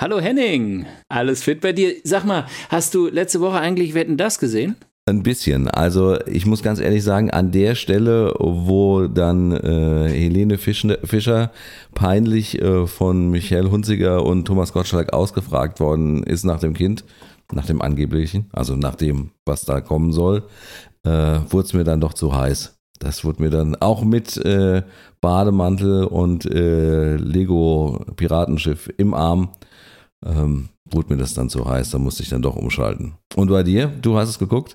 Hallo Henning, alles fit bei dir? Sag mal, hast du letzte Woche eigentlich Wetten das gesehen? Ein bisschen. Also ich muss ganz ehrlich sagen, an der Stelle, wo dann äh, Helene Fischer peinlich äh, von Michael Hunziger und Thomas Gottschalk ausgefragt worden ist nach dem Kind, nach dem angeblichen, also nach dem, was da kommen soll, äh, wurde es mir dann doch zu heiß. Das wurde mir dann auch mit äh, Bademantel und äh, Lego Piratenschiff im Arm ähm, wurde mir das dann zu heiß, da musste ich dann doch umschalten. Und bei dir? Du hast es geguckt?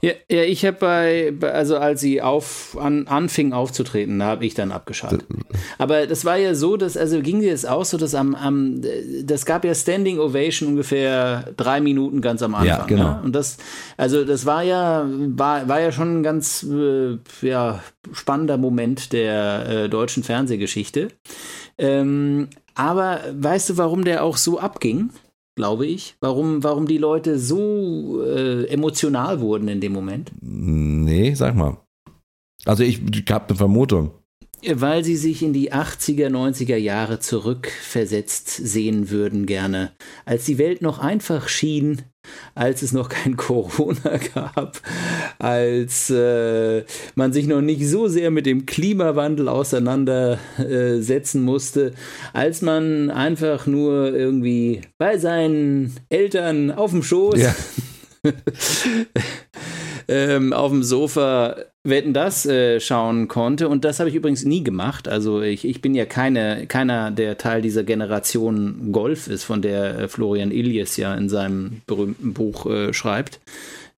Ja, ja ich habe bei, also als sie auf, an, anfing aufzutreten, da habe ich dann abgeschaltet. Aber das war ja so, dass, also ging dir es auch so, dass am, am, das gab ja Standing Ovation ungefähr drei Minuten ganz am Anfang. Ja, genau. Ja? Und das, also das war ja, war, war ja schon ein ganz äh, ja, spannender Moment der äh, deutschen Fernsehgeschichte. Ähm, aber weißt du, warum der auch so abging? Glaube ich. Warum, warum die Leute so äh, emotional wurden in dem Moment? Nee, sag mal. Also ich, ich habe eine Vermutung. Weil sie sich in die 80er, 90er Jahre zurückversetzt sehen würden gerne, als die Welt noch einfach schien, als es noch kein Corona gab, als äh, man sich noch nicht so sehr mit dem Klimawandel auseinandersetzen musste, als man einfach nur irgendwie bei seinen Eltern auf dem Schoß ja. ähm, auf dem Sofa Wetten das äh, schauen konnte. Und das habe ich übrigens nie gemacht. Also ich, ich bin ja keine, keiner, der Teil dieser Generation Golf ist, von der äh, Florian Illies ja in seinem berühmten Buch äh, schreibt.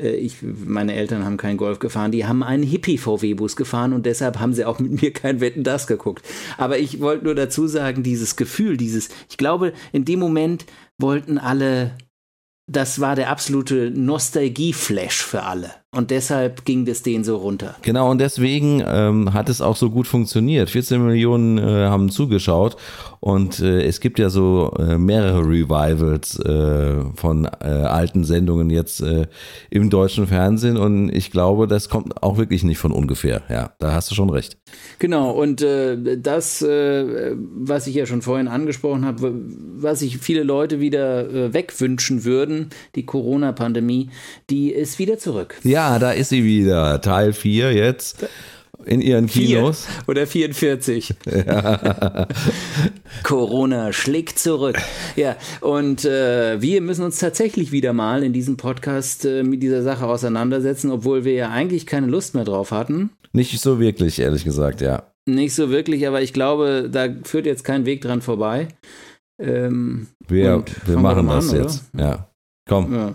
Äh, ich, meine Eltern haben keinen Golf gefahren, die haben einen Hippie-VW-Bus gefahren und deshalb haben sie auch mit mir kein Wetten das geguckt. Aber ich wollte nur dazu sagen, dieses Gefühl, dieses, ich glaube, in dem Moment wollten alle das war der absolute Nostalgie-Flash für alle. Und deshalb ging das denen so runter. Genau, und deswegen ähm, hat es auch so gut funktioniert. 14 Millionen äh, haben zugeschaut und äh, es gibt ja so äh, mehrere Revivals äh, von äh, alten Sendungen jetzt äh, im deutschen Fernsehen und ich glaube, das kommt auch wirklich nicht von ungefähr. Ja, da hast du schon recht. Genau, und das, was ich ja schon vorhin angesprochen habe, was sich viele Leute wieder wegwünschen würden, die Corona-Pandemie, die ist wieder zurück. Ja, da ist sie wieder. Teil 4 jetzt in ihren Kinos. Vier oder 44. Ja. Corona schlägt zurück. Ja, und äh, wir müssen uns tatsächlich wieder mal in diesem Podcast äh, mit dieser Sache auseinandersetzen, obwohl wir ja eigentlich keine Lust mehr drauf hatten. Nicht so wirklich, ehrlich gesagt, ja. Nicht so wirklich, aber ich glaube, da führt jetzt kein Weg dran vorbei. Ähm, wir wir machen das an, jetzt. Oder? Ja. Komm. Ja.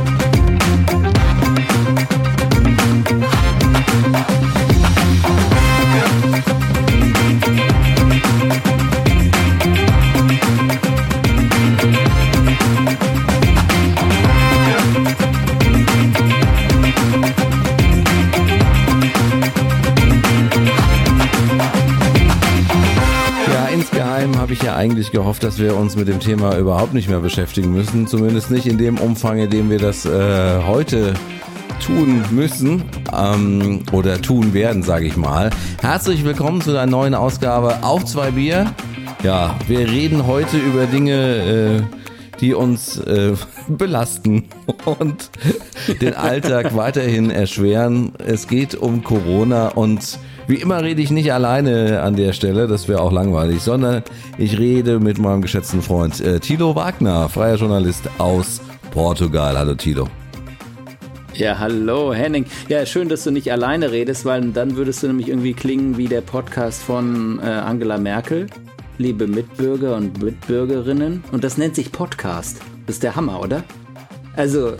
Eigentlich gehofft, dass wir uns mit dem Thema überhaupt nicht mehr beschäftigen müssen. Zumindest nicht in dem Umfang, in dem wir das äh, heute tun müssen ähm, oder tun werden, sage ich mal. Herzlich willkommen zu einer neuen Ausgabe auf zwei Bier. Ja, wir reden heute über Dinge, äh, die uns äh, belasten und den Alltag weiterhin erschweren. Es geht um Corona und wie immer rede ich nicht alleine an der Stelle, das wäre auch langweilig, sondern ich rede mit meinem geschätzten Freund äh, Tilo Wagner, freier Journalist aus Portugal. Hallo Tilo. Ja, hallo Henning. Ja, schön, dass du nicht alleine redest, weil dann würdest du nämlich irgendwie klingen wie der Podcast von äh, Angela Merkel. Liebe Mitbürger und Mitbürgerinnen. Und das nennt sich Podcast. Das ist der Hammer, oder? Also,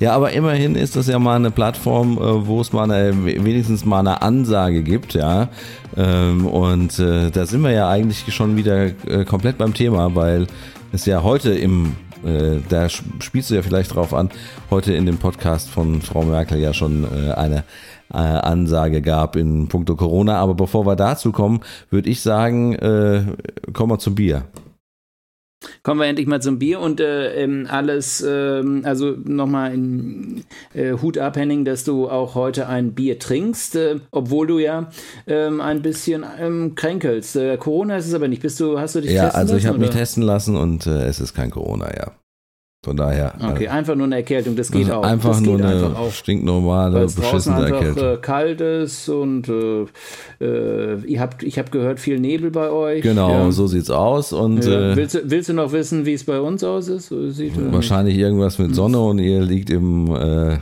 Ja, aber immerhin ist das ja mal eine Plattform, äh, wo es mal eine, wenigstens mal eine Ansage gibt, ja. Ähm, und äh, da sind wir ja eigentlich schon wieder äh, komplett beim Thema, weil es ja heute im, da spielst du ja vielleicht drauf an, heute in dem Podcast von Frau Merkel ja schon eine Ansage gab in puncto Corona. Aber bevor wir dazu kommen, würde ich sagen, kommen wir zum Bier. Kommen wir endlich mal zum Bier und äh, ähm, alles, äh, also nochmal in äh, Hut ab, Henning, dass du auch heute ein Bier trinkst, äh, obwohl du ja ähm, ein bisschen ähm, kränkelst. Äh, Corona ist es aber nicht. Bist du, hast du dich ja, testen also lassen? Ja, also ich habe mich testen lassen und äh, es ist kein Corona, ja. Von daher. Okay, äh, einfach nur eine Erkältung, das geht auch. Einfach das nur eine einfach stinknormale, beschissene einfach, Erkältung. Äh, kalt ist und äh, äh, ihr habt, ich habe gehört, viel Nebel bei euch. Genau, ja. so sieht's aus. Und, ja. Äh, willst, du, willst du noch wissen, wie es bei uns aus ist? Wahrscheinlich irgendwas mit Sonne und ihr liegt im, äh,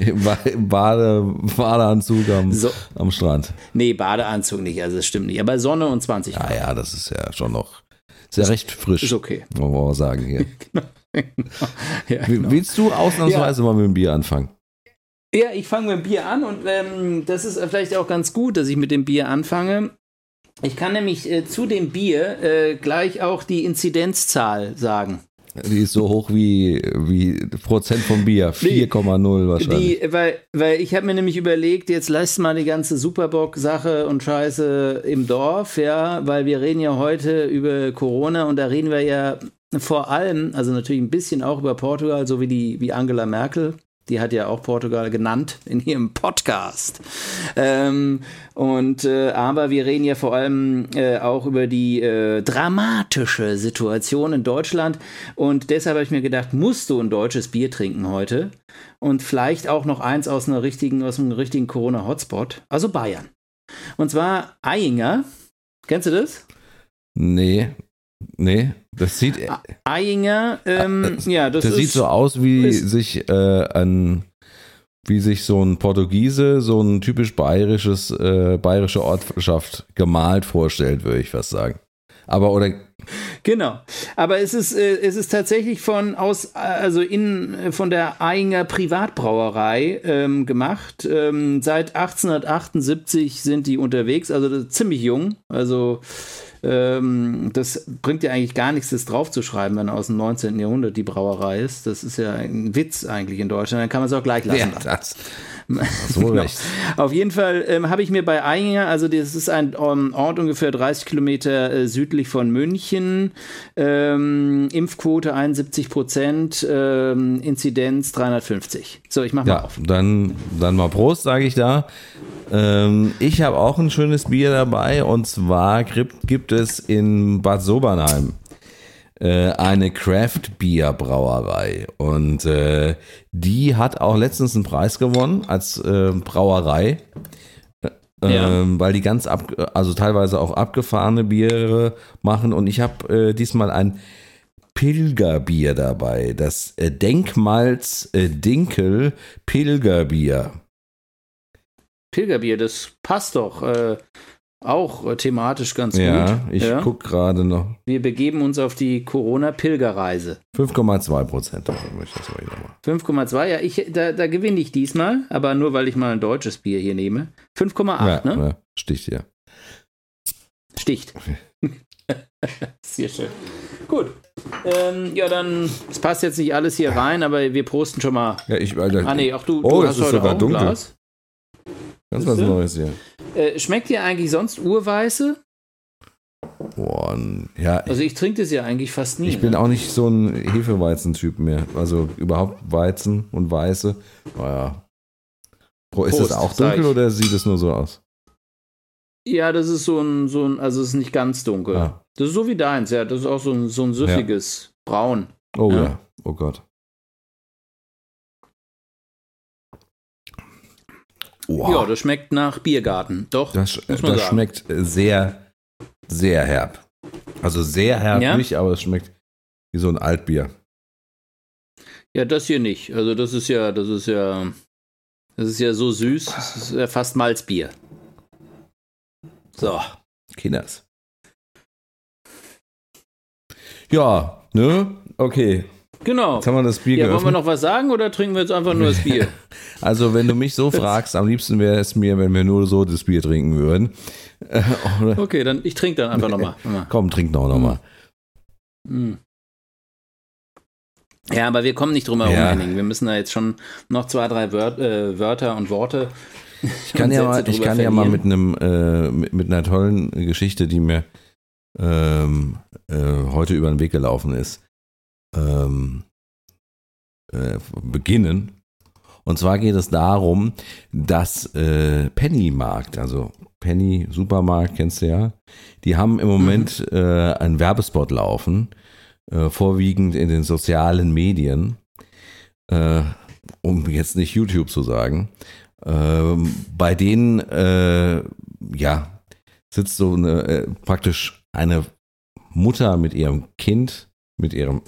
im Bade, Badeanzug am, so. am Strand. Nee, Badeanzug nicht, also das stimmt nicht. Aber Sonne und 20 Grad. Ja, ja, das ist ja schon noch ist ja recht frisch. Ist okay. Wollen wir mal sagen hier. genau. Ja, genau. Willst du ausnahmsweise ja. mal mit dem Bier anfangen? Ja, ich fange mit dem Bier an und ähm, das ist vielleicht auch ganz gut, dass ich mit dem Bier anfange. Ich kann nämlich äh, zu dem Bier äh, gleich auch die Inzidenzzahl sagen. Die ist so hoch wie, wie Prozent vom Bier. 4,0 wahrscheinlich. Die, weil, weil ich habe mir nämlich überlegt, jetzt lass mal die ganze Superbock-Sache und Scheiße im Dorf, ja, weil wir reden ja heute über Corona und da reden wir ja vor allem, also natürlich ein bisschen auch über Portugal, so wie die, wie Angela Merkel die hat ja auch Portugal genannt in ihrem Podcast. Ähm, und äh, aber wir reden ja vor allem äh, auch über die äh, dramatische Situation in Deutschland. Und deshalb habe ich mir gedacht, musst du ein deutsches Bier trinken heute? Und vielleicht auch noch eins aus einer richtigen, aus einem richtigen Corona-Hotspot, also Bayern. Und zwar Eyinger. Kennst du das? Nee, Nee, das sieht. Eyinger, ähm, äh, ja, das, das sieht so aus, wie sich äh, ein, wie sich so ein Portugiese, so ein typisch bayerisches, äh, bayerische Ortschaft gemalt vorstellt, würde ich fast sagen. Aber oder Genau. Aber es ist, äh, es ist tatsächlich von aus, also in, von der Eyinger Privatbrauerei ähm, gemacht. Ähm, seit 1878 sind die unterwegs, also ziemlich jung. Also ähm, das bringt ja eigentlich gar nichts, das draufzuschreiben, wenn aus dem 19. Jahrhundert die Brauerei ist. Das ist ja ein Witz eigentlich in Deutschland. Dann kann man es auch gleich lassen. Ja, das. So genau. recht. Auf jeden Fall ähm, habe ich mir bei Einger, also das ist ein um, Ort ungefähr 30 Kilometer äh, südlich von München, ähm, Impfquote 71 Prozent, ähm, Inzidenz 350. So, ich mache ja, mal auf. Dann, dann mal Prost, sage ich da. Ähm, ich habe auch ein schönes Bier dabei und zwar gibt, gibt es in Bad Sobernheim äh, eine Craft Beer Brauerei und äh, die hat auch letztens einen Preis gewonnen als äh, Brauerei. Äh, ja. Ähm, weil die ganz ab, also teilweise auch abgefahrene Biere machen und ich habe äh, diesmal ein Pilgerbier dabei, das Denkmals Dinkel Pilgerbier. Pilgerbier, das passt doch auch äh, thematisch ganz ja, gut. Ich ja, ich gucke gerade noch. Wir begeben uns auf die Corona-Pilgerreise. 5,2 Prozent. 5,2, ja, ich, da, da gewinne ich diesmal, aber nur weil ich mal ein deutsches Bier hier nehme. 5,8, ja, ne? Ja, sticht, ja. Sticht. Sehr schön. Gut. Ähm, ja, dann, es passt jetzt nicht alles hier rein, aber wir posten schon mal. Ja, ich, Alter, ah, nee, auch du, oh, du hast ist sogar dunkel. Glas. Ganz was Neues hier. Äh, schmeckt dir eigentlich sonst Urweiße? Boah, ja. Also ich trinke das ja eigentlich fast nie. Ich bin ne? auch nicht so ein Hefeweizen-Typ mehr. Also überhaupt Weizen und Weiße. Naja. Ist Prost, das auch dunkel oder sieht es nur so aus? Ja, das ist so ein, so ein, also es ist nicht ganz dunkel. Ah. Das ist so wie deins, ja. Das ist auch so ein, so ein süffiges ja. Braun. Oh ja. ja. oh Gott. Wow. Ja, das schmeckt nach Biergarten. Doch, das, das sagen. schmeckt sehr, sehr herb. Also sehr herb ja? nicht, aber es schmeckt wie so ein Altbier. Ja, das hier nicht. Also das ist ja, das ist ja, das ist ja so süß. Das ist ja fast Malzbier. So. Kinders. Ja, ne? Okay. Genau. Jetzt haben wir das Bier ja, geöffnet. wollen wir noch was sagen oder trinken wir jetzt einfach nur das Bier? Also, wenn du mich so fragst, am liebsten wäre es mir, wenn wir nur so das Bier trinken würden. Okay, dann ich trinke dann einfach nochmal. Komm, trink doch nochmal. Hm. Ja, aber wir kommen nicht drum herum, Ja. Henning. Wir müssen da jetzt schon noch zwei, drei Wör äh, Wörter und Worte. Ich kann ja mal, ich kann ja mal mit einem, äh, mit, mit einer tollen Geschichte, die mir ähm, äh, heute über den Weg gelaufen ist, ähm, äh, beginnen. Und zwar geht es darum, dass äh, Pennymarkt, also Penny Supermarkt, kennst du ja, die haben im Moment äh, einen Werbespot laufen, äh, vorwiegend in den sozialen Medien, äh, um jetzt nicht YouTube zu sagen. Ähm, bei denen, äh, ja, sitzt so eine, äh, praktisch eine Mutter mit ihrem Kind, mit ihrem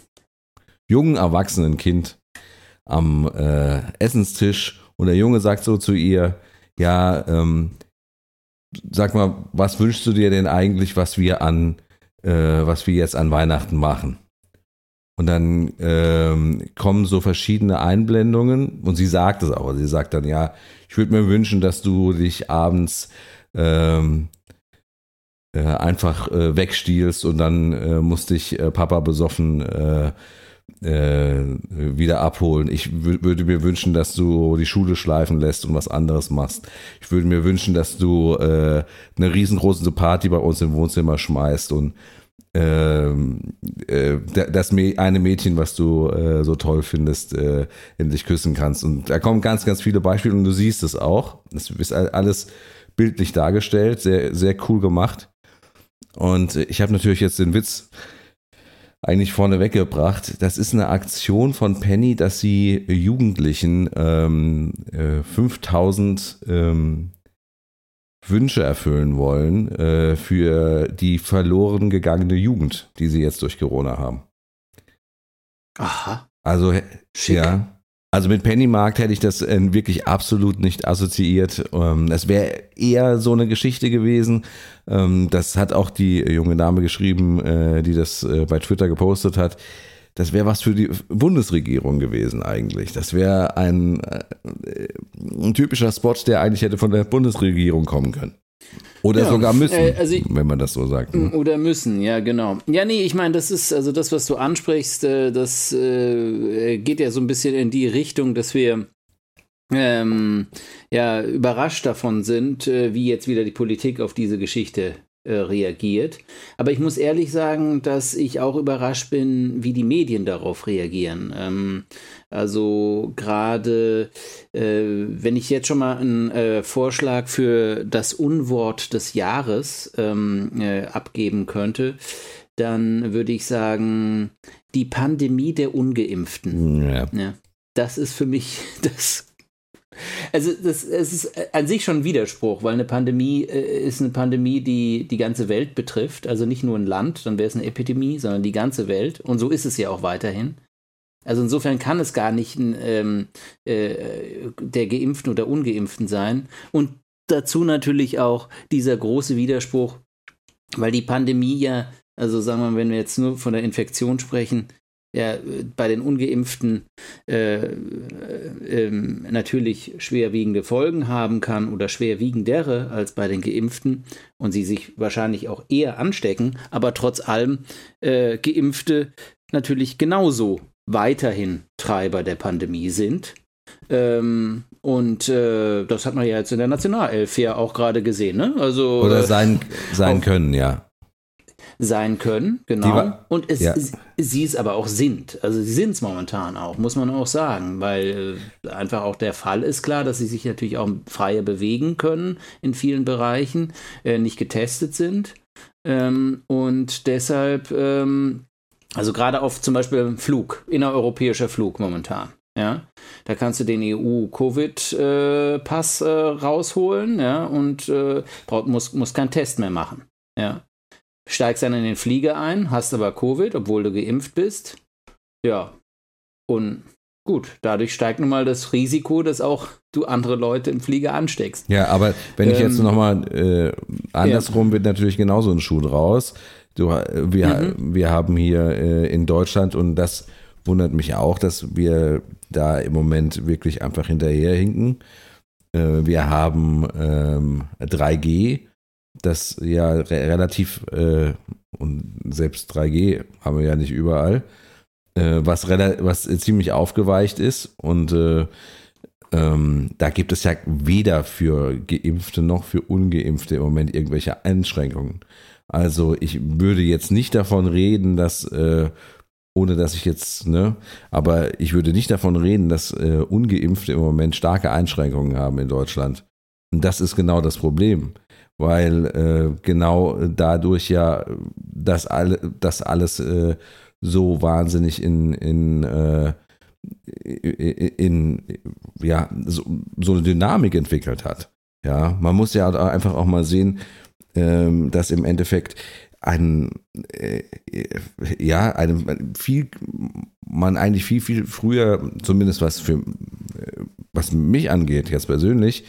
jungen, erwachsenen Kind am äh, Essenstisch und der Junge sagt so zu ihr, ja, ähm, sag mal, was wünschst du dir denn eigentlich, was wir an, äh, was wir jetzt an Weihnachten machen? Und dann ähm, kommen so verschiedene Einblendungen und sie sagt es auch. Sie sagt dann, ja, ich würde mir wünschen, dass du dich abends ähm, äh, einfach äh, wegstiehlst und dann äh, muss dich äh, Papa besoffen äh, wieder abholen. Ich wü- würde mir wünschen, dass du die Schule schleifen lässt und was anderes machst. Ich würde mir wünschen, dass du äh, eine riesengroße Party bei uns im Wohnzimmer schmeißt und ähm, äh, da- das eine Mädchen, was du äh, so toll findest, äh, endlich küssen kannst. Und da kommen ganz, ganz viele Beispiele und du siehst es auch. Das ist all- alles bildlich dargestellt, sehr, sehr cool gemacht. Und äh, ich habe natürlich jetzt den Witz eigentlich vorne weggebracht. Das ist eine Aktion von Penny, dass sie Jugendlichen ähm, äh, 5000 ähm, Wünsche erfüllen wollen äh, für die verloren gegangene Jugend, die sie jetzt durch Corona haben. Aha, Also schick. ja. Also mit Pennymarkt hätte ich das äh, wirklich absolut nicht assoziiert. Ähm, Es wäre eher so eine Geschichte gewesen. Ähm, Das hat auch die junge Dame geschrieben, äh, die das äh, bei Twitter gepostet hat. Das wäre was für die Bundesregierung gewesen eigentlich. Das wäre ein, äh, ein typischer Spot, der eigentlich hätte von der Bundesregierung kommen können. Oder Ja, sogar müssen, äh, also ich- wenn man das so sagt. ne? Oder müssen, ja, genau. Ja, nee, ich meine, das ist, also das, was du ansprichst, äh, das äh, geht ja so ein bisschen in die Richtung, dass wir ähm, ja überrascht davon sind, äh, wie jetzt wieder die Politik auf diese Geschichte reagiert. Aber ich muss ehrlich sagen, dass ich auch überrascht bin, wie die Medien darauf reagieren. Ähm, also gerade, äh, wenn ich jetzt schon mal einen äh, Vorschlag für das Unwort des Jahres ähm, äh, abgeben könnte, dann würde ich sagen, die Pandemie der Ungeimpften. Ja. Ja, das ist für mich das. Also das, es ist an sich schon ein Widerspruch, weil eine Pandemie äh, ist eine Pandemie, die die ganze Welt betrifft, also nicht nur ein Land, dann wäre es eine Epidemie, sondern die ganze Welt. Und so ist es ja auch weiterhin. Also insofern kann es gar nicht ähm, äh, der Geimpften oder Ungeimpften sein. Und dazu natürlich auch dieser große Widerspruch, weil die Pandemie ja, also sagen wir, mal, wenn wir jetzt nur von der Infektion sprechen, ja, äh, bei den Ungeimpften äh, äh, ähm, natürlich schwerwiegende Folgen haben kann oder schwerwiegendere als bei den Geimpften und sie sich wahrscheinlich auch eher anstecken, aber trotz allem äh, Geimpfte natürlich genauso weiterhin Treiber der Pandemie sind. Ähm, und äh, das hat man ja jetzt in der Nationalelf ja auch gerade gesehen, ne? Also Oder äh, sein, sein können, ja. Sein können, genau. wa- Und es, Ja. sie- es aber auch sind. Also sie sind es momentan auch, muss man auch sagen, weil äh, einfach auch der Fall ist klar, dass sie sich natürlich auch freier bewegen können in vielen Bereichen, äh, nicht getestet sind. Ähm, und deshalb, ähm, also gerade auf zum Beispiel Flug, innereuropäischer Flug momentan. Ja, da kannst du den EU-Covid-Pass äh, rausholen, ja, und äh, brauch, musst, musst keinen Test mehr machen. Ja, steigst dann in den Flieger ein, hast aber Covid, obwohl du geimpft bist. Ja. Und gut, dadurch steigt nun mal das Risiko, dass auch du andere Leute im Flieger ansteckst. Ja, aber wenn ich jetzt Ähm, nochmal äh, andersrum wird natürlich genauso ein Schuh draus. Du, äh, wir, Mhm. wir haben hier äh, in Deutschland und das wundert mich auch, dass wir da im Moment wirklich einfach hinterherhinken. Äh, wir haben ähm, 3G, das ja re relativ, äh, und selbst 3G haben wir ja nicht überall, äh, was, was ziemlich aufgeweicht ist und äh, ähm, da gibt es ja weder für Geimpfte noch für Ungeimpfte im Moment irgendwelche Einschränkungen. Also ich würde jetzt nicht davon reden, dass, äh, ohne dass ich jetzt, ne, aber ich würde nicht davon reden, dass äh, Ungeimpfte im Moment starke Einschränkungen haben in Deutschland. Und das ist genau das Problem, weil äh, genau dadurch ja das, alle, das alles äh, so wahnsinnig in, in äh, in, ja, so, so, eine Dynamik entwickelt hat. Ja, man muss ja einfach auch mal sehen, ähm, dass im Endeffekt ein, äh, ja, einem viel, man eigentlich viel, viel früher, zumindest was für, was mich angeht, jetzt persönlich,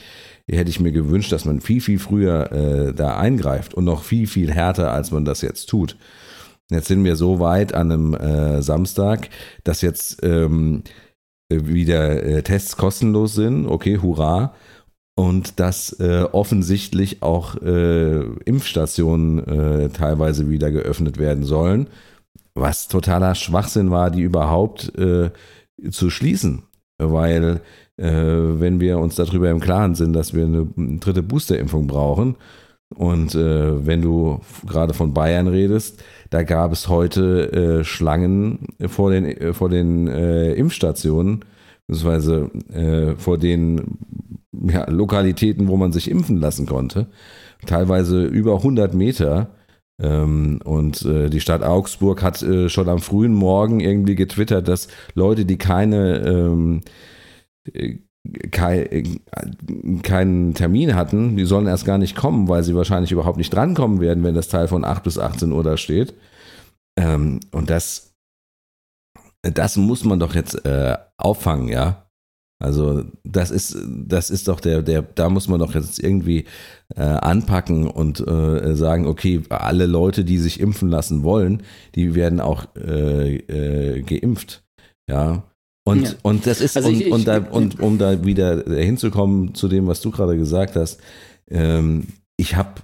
hätte ich mir gewünscht, dass man viel, viel früher äh, da eingreift und noch viel, viel härter, als man das jetzt tut. Jetzt sind wir so weit an einem äh, Samstag, dass jetzt ähm, wieder äh, Tests kostenlos sind. Okay, hurra. Und dass äh, offensichtlich auch äh, Impfstationen äh, teilweise wieder geöffnet werden sollen. Was totaler Schwachsinn war, die überhaupt äh, zu schließen. Weil wenn wir uns darüber im Klaren sind, dass wir eine dritte Boosterimpfung brauchen, und äh, wenn du gerade von Bayern redest, da gab es heute äh, Schlangen vor den, äh, vor den äh, Impfstationen, beziehungsweise äh, vor den ja, Lokalitäten, wo man sich impfen lassen konnte. Teilweise über 100 Meter. Ähm, und äh, die Stadt Augsburg hat schon am frühen Morgen irgendwie getwittert, dass Leute, die keine ähm, keinen Termin hatten, die sollen erst gar nicht kommen, weil sie wahrscheinlich überhaupt nicht drankommen werden, wenn das Teil von 8 bis 18 Uhr da steht. Ähm, und das, das muss man doch jetzt äh, auffangen, ja. Also das ist, das ist doch der, der, da muss man doch jetzt irgendwie äh, anpacken und äh, sagen, okay, alle Leute, die sich impfen lassen wollen, die werden auch äh, äh geimpft. Ja, und, ja. und das ist, also und, ich, und, da, und um da wieder hinzukommen zu dem, was du gerade gesagt hast, ähm, ich habe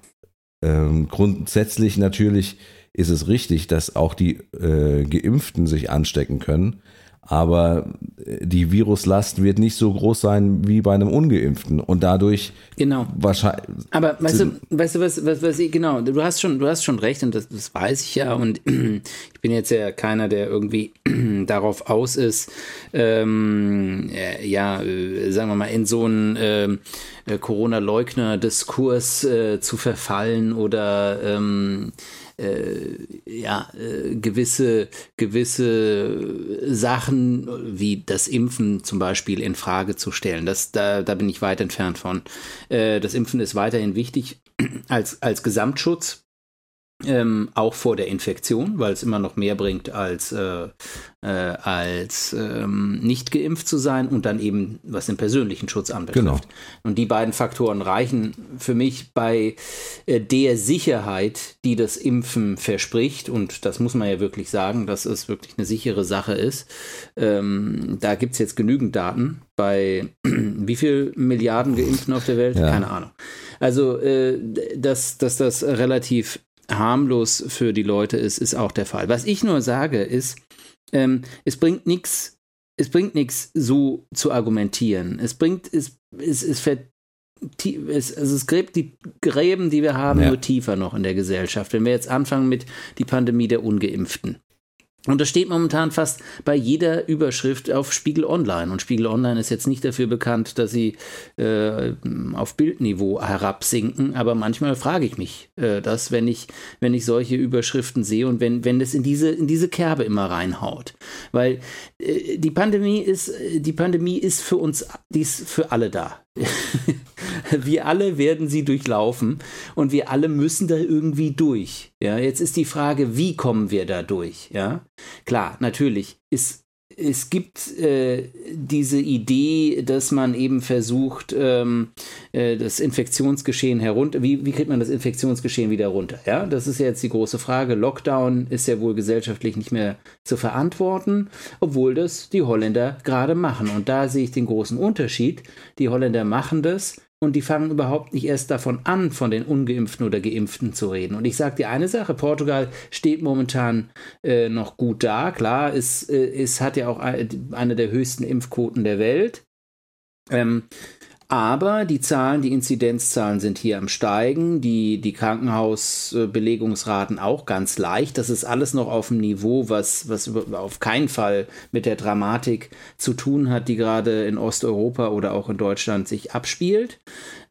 ähm, grundsätzlich natürlich ist es richtig, dass auch die äh, Geimpften sich anstecken können aber die Viruslast wird nicht so groß sein wie bei einem Ungeimpften und dadurch genau wahrscheinlich. Aber weißt du, weißt du was, was, was ich, genau, du hast schon, du hast schon recht und das, das weiß ich ja und ich bin jetzt ja keiner, der irgendwie darauf aus ist, ähm, äh, ja, äh, sagen wir mal in so einen ähm, äh, Corona-Leugner-Diskurs äh, zu verfallen oder ähm, äh, ja, äh, gewisse, gewisse Sachen wie das Impfen zum Beispiel in Frage zu stellen. Das, da, da bin ich weit entfernt von. Äh, das Impfen ist weiterhin wichtig als, als Gesamtschutz ähm, auch vor der Infektion, weil es immer noch mehr bringt, als, äh, äh, als ähm, nicht geimpft zu sein und dann eben, was den persönlichen Schutz anbetrifft. Genau. Und die beiden Faktoren reichen für mich bei äh, der Sicherheit, die das Impfen verspricht. Und das muss man ja wirklich sagen, dass es wirklich eine sichere Sache ist. Ähm, da gibt es jetzt genügend Daten bei wie viel Milliarden Geimpften auf der Welt? Ja. Keine Ahnung. Also, äh, dass, dass das relativ harmlos für die Leute ist, ist auch der Fall. Was ich nur sage, ist, ähm, es bringt nichts, es bringt nichts, so zu argumentieren. Es bringt, es, es, es, es, also es gräbt die Gräben, die wir haben, ja. nur tiefer noch in der Gesellschaft. Wenn wir jetzt anfangen mit die Pandemie der Ungeimpften. Und das steht momentan fast bei jeder Überschrift auf Spiegel Online. Und Spiegel Online ist jetzt nicht dafür bekannt, dass sie äh, auf Bildniveau herabsinken. Aber manchmal frage ich mich äh, das, wenn ich, wenn ich solche Überschriften sehe und wenn, wenn es in diese, in diese Kerbe immer reinhaut. Weil äh, die Pandemie ist, die Pandemie ist für uns, die ist für alle da. wir alle werden sie durchlaufen und wir alle müssen da irgendwie durch. Ja, jetzt ist die Frage, wie kommen wir da durch? Ja, klar, natürlich ist es gibt äh, diese Idee, dass man eben versucht, ähm, äh, das Infektionsgeschehen herunter. Wie, wie kriegt man das Infektionsgeschehen wieder runter? Ja, das ist ja jetzt die große Frage. Lockdown ist ja wohl gesellschaftlich nicht mehr zu verantworten, obwohl das die Holländer gerade machen. Und da sehe ich den großen Unterschied. Die Holländer machen das und die fangen überhaupt nicht erst davon an, von den ungeimpften oder geimpften zu reden. Und ich sage dir eine Sache, Portugal steht momentan äh, noch gut da. Klar, es, äh, es hat ja auch eine der höchsten Impfquoten der Welt. Ähm, aber die Zahlen, die Inzidenzzahlen sind hier am Steigen, die, die Krankenhausbelegungsraten auch ganz leicht. Das ist alles noch auf einem Niveau, was, was auf keinen Fall mit der Dramatik zu tun hat, die gerade in Osteuropa oder auch in Deutschland sich abspielt.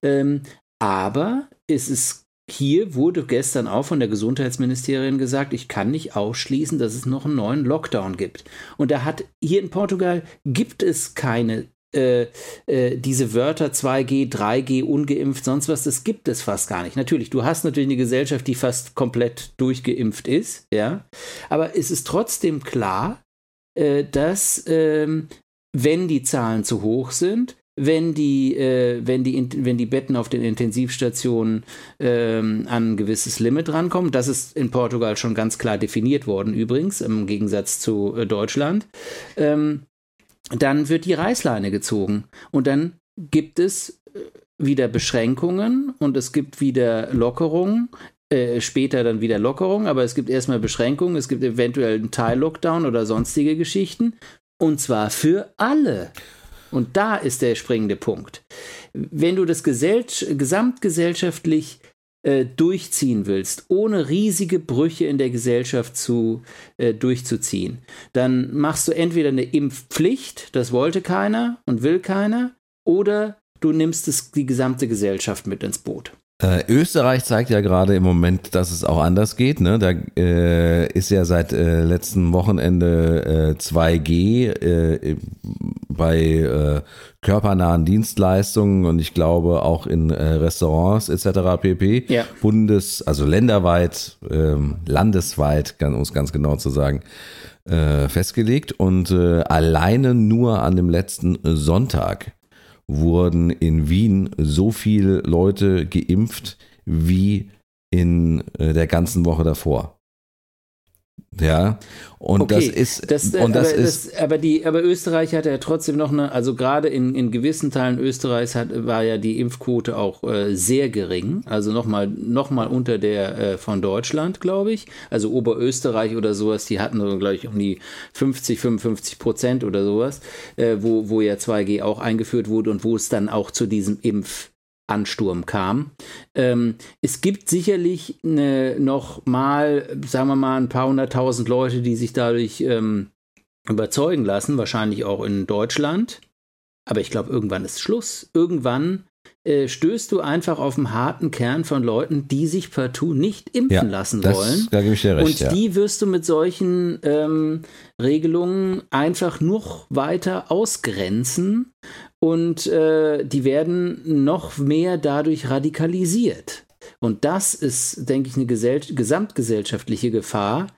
Ähm, aber es ist hier wurde gestern auch von der Gesundheitsministerin gesagt, ich kann nicht ausschließen, dass es noch einen neuen Lockdown gibt. Und da hat hier in Portugal gibt es keine äh, äh, diese Wörter 2G, 3G, ungeimpft, sonst was, das gibt es fast gar nicht. Natürlich, du hast natürlich eine Gesellschaft, die fast komplett durchgeimpft ist, ja, aber es ist trotzdem klar, äh, dass ähm, wenn die Zahlen zu hoch sind, wenn die, äh, wenn die, wenn die Betten auf den Intensivstationen ähm, an ein gewisses Limit rankommen. Das ist in Portugal schon ganz klar definiert worden, übrigens, im Gegensatz zu äh, Deutschland. Ähm, dann wird die Reißleine gezogen und dann gibt es äh, wieder Beschränkungen und es gibt wieder Lockerungen. Äh, später dann wieder Lockerungen, aber es gibt erstmal Beschränkungen, es gibt eventuell einen Teil-Lockdown oder sonstige Geschichten. Und zwar für alle. Und da ist der springende Punkt. Wenn du das Gesell gesamtgesellschaftlich äh, durchziehen willst, ohne riesige Brüche in der Gesellschaft zu, äh, durchzuziehen, dann machst du entweder eine Impfpflicht, das wollte keiner und will keiner, oder du nimmst es, die gesamte Gesellschaft mit ins Boot. Äh, Österreich zeigt ja gerade im Moment, dass es auch anders geht. Ne? Da äh, ist ja seit äh, letztem Wochenende 2G äh, bei äh, körpernahen Dienstleistungen und ich glaube auch in äh, Restaurants etc. pp. Ja. Bundes, also länderweit, ähm, landesweit, um es ganz genau zu sagen, festgelegt. Und alleine nur an dem letzten Sonntag wurden in Wien so viele Leute geimpft wie in äh, der ganzen Woche davor. Ja, und okay, das ist das, und das aber, ist das, aber die aber Österreich hatte ja trotzdem noch eine also gerade in, in gewissen Teilen Österreichs hat, war ja die Impfquote auch äh, sehr gering, also nochmal noch mal unter der äh, von Deutschland, glaube ich. Also Oberösterreich oder sowas, die hatten so glaube ich um die 50 55 Prozent oder sowas, äh, wo wo ja 2G auch eingeführt wurde und wo es dann auch zu diesem Impf Ansturm kam. Ähm, es gibt sicherlich eine, noch mal, sagen wir mal, ein paar hunderttausend Leute, die sich dadurch ähm, überzeugen lassen, wahrscheinlich auch in Deutschland. Aber ich glaube, irgendwann ist Schluss. Irgendwann äh, stößt du einfach auf einen harten Kern von Leuten, die sich partout nicht impfen ja, lassen das, wollen. Da gebe ich dir recht, Und die ja. wirst du mit solchen ähm, Regelungen einfach noch weiter ausgrenzen und äh, die werden noch mehr dadurch radikalisiert. Und das ist, denke ich, eine Gesell gesamtgesellschaftliche Gefahr,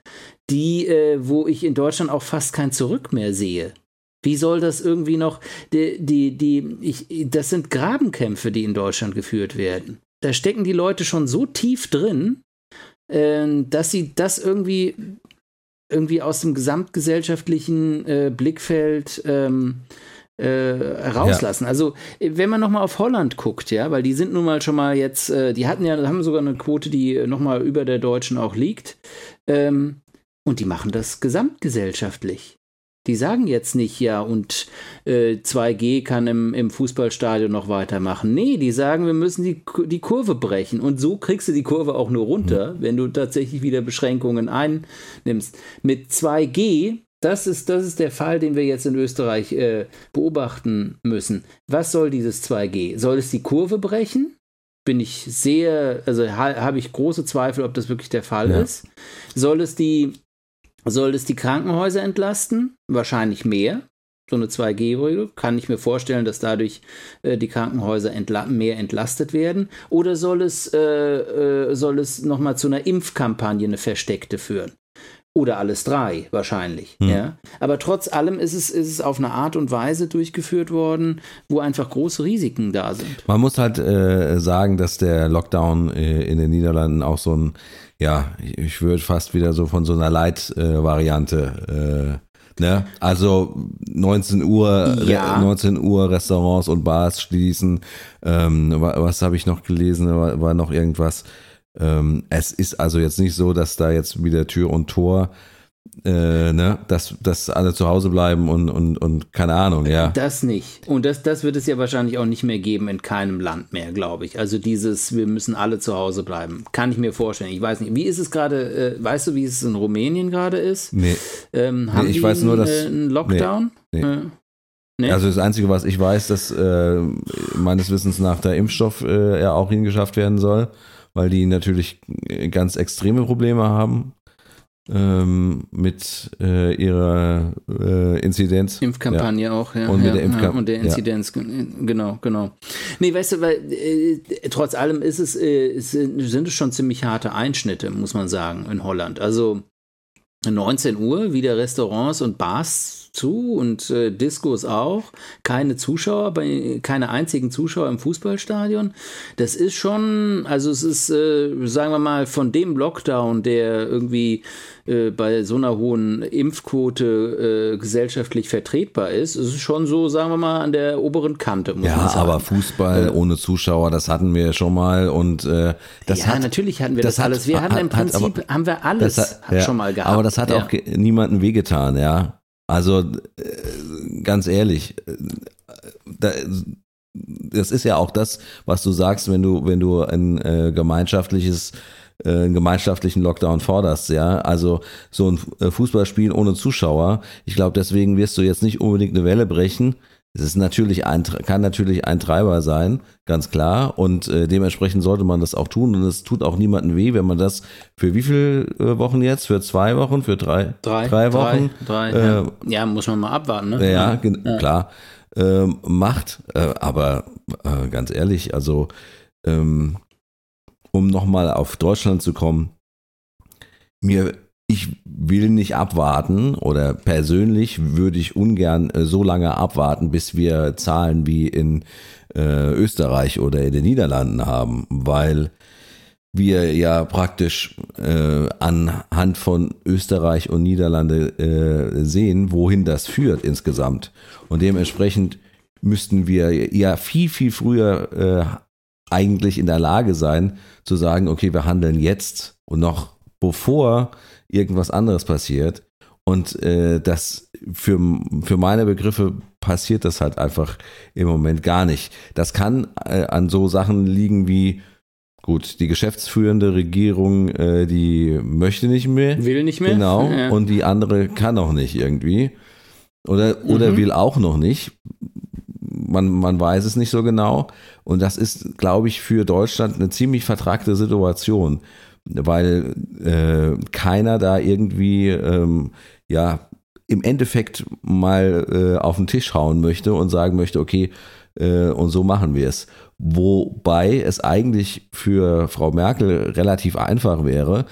die, äh, wo ich in Deutschland auch fast kein Zurück mehr sehe. Wie soll das irgendwie noch, die, die, die, ich, das sind Grabenkämpfe, die in Deutschland geführt werden. Da stecken die Leute schon so tief drin, äh, dass sie das irgendwie, irgendwie aus dem gesamtgesellschaftlichen äh, Blickfeld ähm, äh, rauslassen. Ja. Also wenn man nochmal auf Holland guckt, ja, weil die sind nun mal schon mal jetzt, äh, die hatten ja, haben sogar eine Quote, die nochmal über der deutschen auch liegt. Ähm, und die machen das gesamtgesellschaftlich. Die sagen jetzt nicht, ja, und äh, 2G kann im, im Fußballstadion noch weitermachen. Nee, die sagen, wir müssen die, die Kurve brechen. Und so kriegst du die Kurve auch nur runter, mhm. wenn du tatsächlich wieder Beschränkungen einnimmst. Mit 2G, das ist, das ist der Fall, den wir jetzt in Österreich äh, beobachten müssen. Was soll dieses 2G? Soll es die Kurve brechen? Bin ich sehr, also ha, habe ich große Zweifel, ob das wirklich der Fall ja. ist. Soll es die soll es die Krankenhäuser entlasten? Wahrscheinlich mehr. So eine 2G-Regel kann ich mir vorstellen, dass dadurch äh, die Krankenhäuser entla mehr entlastet werden. Oder soll es, äh, äh, soll es nochmal zu einer Impfkampagne, eine versteckte führen? Oder alles drei wahrscheinlich. Hm. Ja. Aber trotz allem ist es, ist es auf eine Art und Weise durchgeführt worden, wo einfach große Risiken da sind. Man muss halt äh, sagen, dass der Lockdown äh, in den Niederlanden auch so ein, ja, ich würde fast wieder so von so einer Light-Variante äh, Ne? Also 19 Uhr, ja. 19 Uhr Restaurants und Bars schließen. Ähm, was habe ich noch gelesen? War, war noch irgendwas? Ähm, es ist also jetzt nicht so, dass da jetzt wieder Tür und Tor äh, ne, dass, dass alle zu Hause bleiben und, und, und keine Ahnung, ja. Das nicht. Und das, das wird es ja wahrscheinlich auch nicht mehr geben in keinem Land mehr, glaube ich. Also dieses, wir müssen alle zu Hause bleiben, kann ich mir vorstellen. Ich weiß nicht, wie ist es gerade, äh, weißt du, wie es in Rumänien gerade ist? Nee. Ähm, haben nee, ich weiß nur, dass, äh, einen Lockdown? Nee, nee. Nee. Also das Einzige, was ich weiß, dass äh, meines Wissens nach der Impfstoff äh, ja auch hingeschafft werden soll, weil die natürlich ganz extreme Probleme haben ähm, mit äh, ihrer äh, Inzidenz. Impfkampagne ja. auch, ja. Und mit ja, der Impfkampagne. Ja, und der Inzidenz, genau, genau. Nee, weißt du, weil äh, trotz allem ist es, äh, sind es schon ziemlich harte Einschnitte, muss man sagen, in Holland. Also 19 Uhr wieder Restaurants und Bars zu und äh, Discos auch. Keine Zuschauer, bei, keine einzigen Zuschauer im Fußballstadion. Das ist schon, also es ist, äh, sagen wir mal, von dem Lockdown, der irgendwie äh, bei so einer hohen Impfquote äh, gesellschaftlich vertretbar ist, ist es schon so, sagen wir mal, an der oberen Kante. Ja, aber Fußball ohne Zuschauer, das hatten wir schon mal und äh, das ja, hat, natürlich hatten wir das, das alles. Wir hatten im Prinzip, hat, aber, haben wir alles hat, ja, schon mal gehabt. Aber das hat ja. auch niemanden wehgetan, ja. Also äh, ganz ehrlich, äh, das ist ja auch das, was du sagst, wenn du, wenn du ein äh, gemeinschaftliches einen gemeinschaftlichen Lockdown forderst, ja. Also so ein Fußballspiel ohne Zuschauer. Ich glaube, deswegen wirst du jetzt nicht unbedingt eine Welle brechen, es ist natürlich ein, kann natürlich ein Treiber sein, ganz klar. Und äh, dementsprechend sollte man das auch tun. Und es tut auch niemandem weh, wenn man das für wie viele äh, Wochen jetzt? Für zwei Wochen? Für drei? Drei, drei Wochen? Drei, drei äh, ja. ja. muss man mal abwarten, ne? Ja, ja. klar. Ähm, macht. Äh, aber äh, ganz ehrlich, also ähm, um nochmal auf Deutschland zu kommen, mir ich will nicht abwarten oder persönlich würde ich ungern äh, so lange abwarten, bis wir Zahlen wie in äh, Österreich oder in den Niederlanden haben, weil wir ja praktisch äh, anhand von Österreich und Niederlande äh, sehen, wohin das führt insgesamt. Und dementsprechend müssten wir ja viel, viel früher äh, eigentlich in der Lage sein zu sagen, okay, wir handeln jetzt und noch bevor irgendwas anderes passiert. Und äh, das für, für meine Begriffe passiert das halt einfach im Moment gar nicht. Das kann äh, an so Sachen liegen wie, gut, die geschäftsführende Regierung, äh, die möchte nicht mehr. Will nicht mehr. Genau. Ja. Und die andere kann auch nicht irgendwie. Oder, oder mhm. will auch noch nicht. Man, man weiß es nicht so genau. Und das ist, glaube ich, für Deutschland eine ziemlich vertragte Situation weil äh, keiner da irgendwie ähm, ja im Endeffekt mal äh, auf den Tisch hauen möchte und sagen möchte, okay, äh, und so machen wir es. Wobei es eigentlich für Frau Merkel relativ einfach wäre,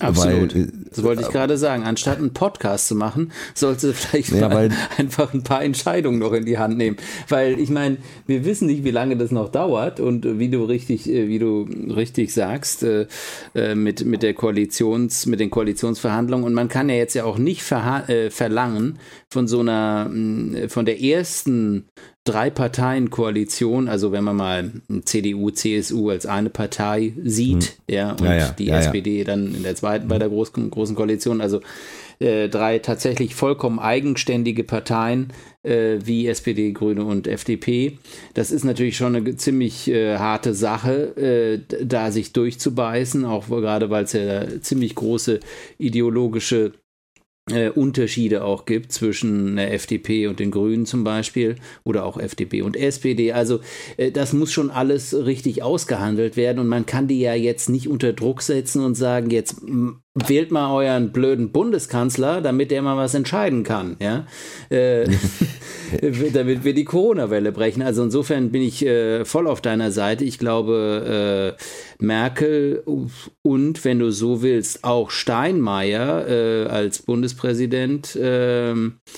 Absolut. Weil, das wollte ich gerade sagen. Anstatt einen Podcast zu machen, sollte vielleicht ja, weil, einfach ein paar Entscheidungen noch in die Hand nehmen. Weil ich meine, wir wissen nicht, wie lange das noch dauert und wie du richtig, äh, wie du richtig sagst, äh, äh, mit, mit der Koalitions, mit den Koalitionsverhandlungen. Und man kann ja jetzt ja auch nicht verlangen von so einer, von der ersten Drei-Parteien-Koalition, also wenn man mal CDU, CSU als eine Partei sieht, hm. ja, und ja, ja, die ja, SPD dann in der zweiten bei der großen, großen Koalition, also äh, drei tatsächlich vollkommen eigenständige Parteien äh, wie SPD, Grüne und FDP. Das ist natürlich schon eine ziemlich äh, harte Sache, äh, da sich durchzubeißen, auch gerade weil es ja ziemlich große ideologische äh, Unterschiede auch gibt zwischen der FDP und den Grünen zum Beispiel oder auch FDP und SPD. Also äh, das muss schon alles richtig ausgehandelt werden und man kann die ja jetzt nicht unter Druck setzen und sagen, jetzt wählt mal euren blöden Bundeskanzler, damit der mal was entscheiden kann. Ja. Äh, damit wir die Corona-Welle brechen. Also insofern bin ich äh, voll auf deiner Seite. Ich glaube, äh, Merkel und, wenn du so willst, auch Steinmeier äh, als Bundespräsident ähm, äh,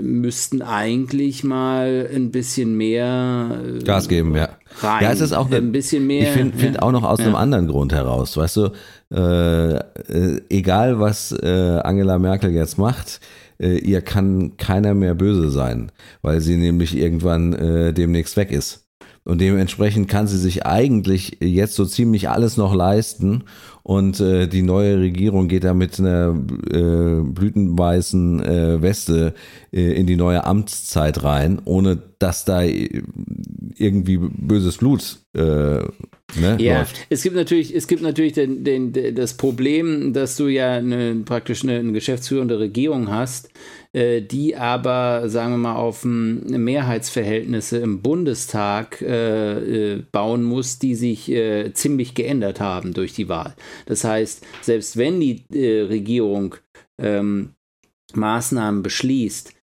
müssten eigentlich mal ein bisschen mehr äh, Gas geben, ja. Rein. Ja, es ist auch ein bisschen mehr. Ich finde find auch noch aus ja. einem anderen Grund heraus, weißt du, äh, äh, egal was äh, Angela Merkel jetzt macht, äh, ihr kann keiner mehr böse sein, weil sie nämlich irgendwann demnächst weg ist. Und dementsprechend kann sie sich eigentlich jetzt so ziemlich alles noch leisten. Und äh, die neue Regierung geht da mit einer äh, blütenweißen äh, Weste äh, in die neue Amtszeit rein, ohne dass da irgendwie böses Blut äh, ne, ja, läuft. es gibt natürlich, es gibt natürlich den, den, das Problem, dass du ja eine, praktisch eine, eine geschäftsführende Regierung hast, äh, die aber, sagen wir mal, auf Mehrheitsverhältnisse im Bundestag äh, äh, bauen muss, die sich äh, ziemlich geändert haben durch die Wahl. Das heißt, selbst wenn die äh, Regierung ähm, Maßnahmen beschließt,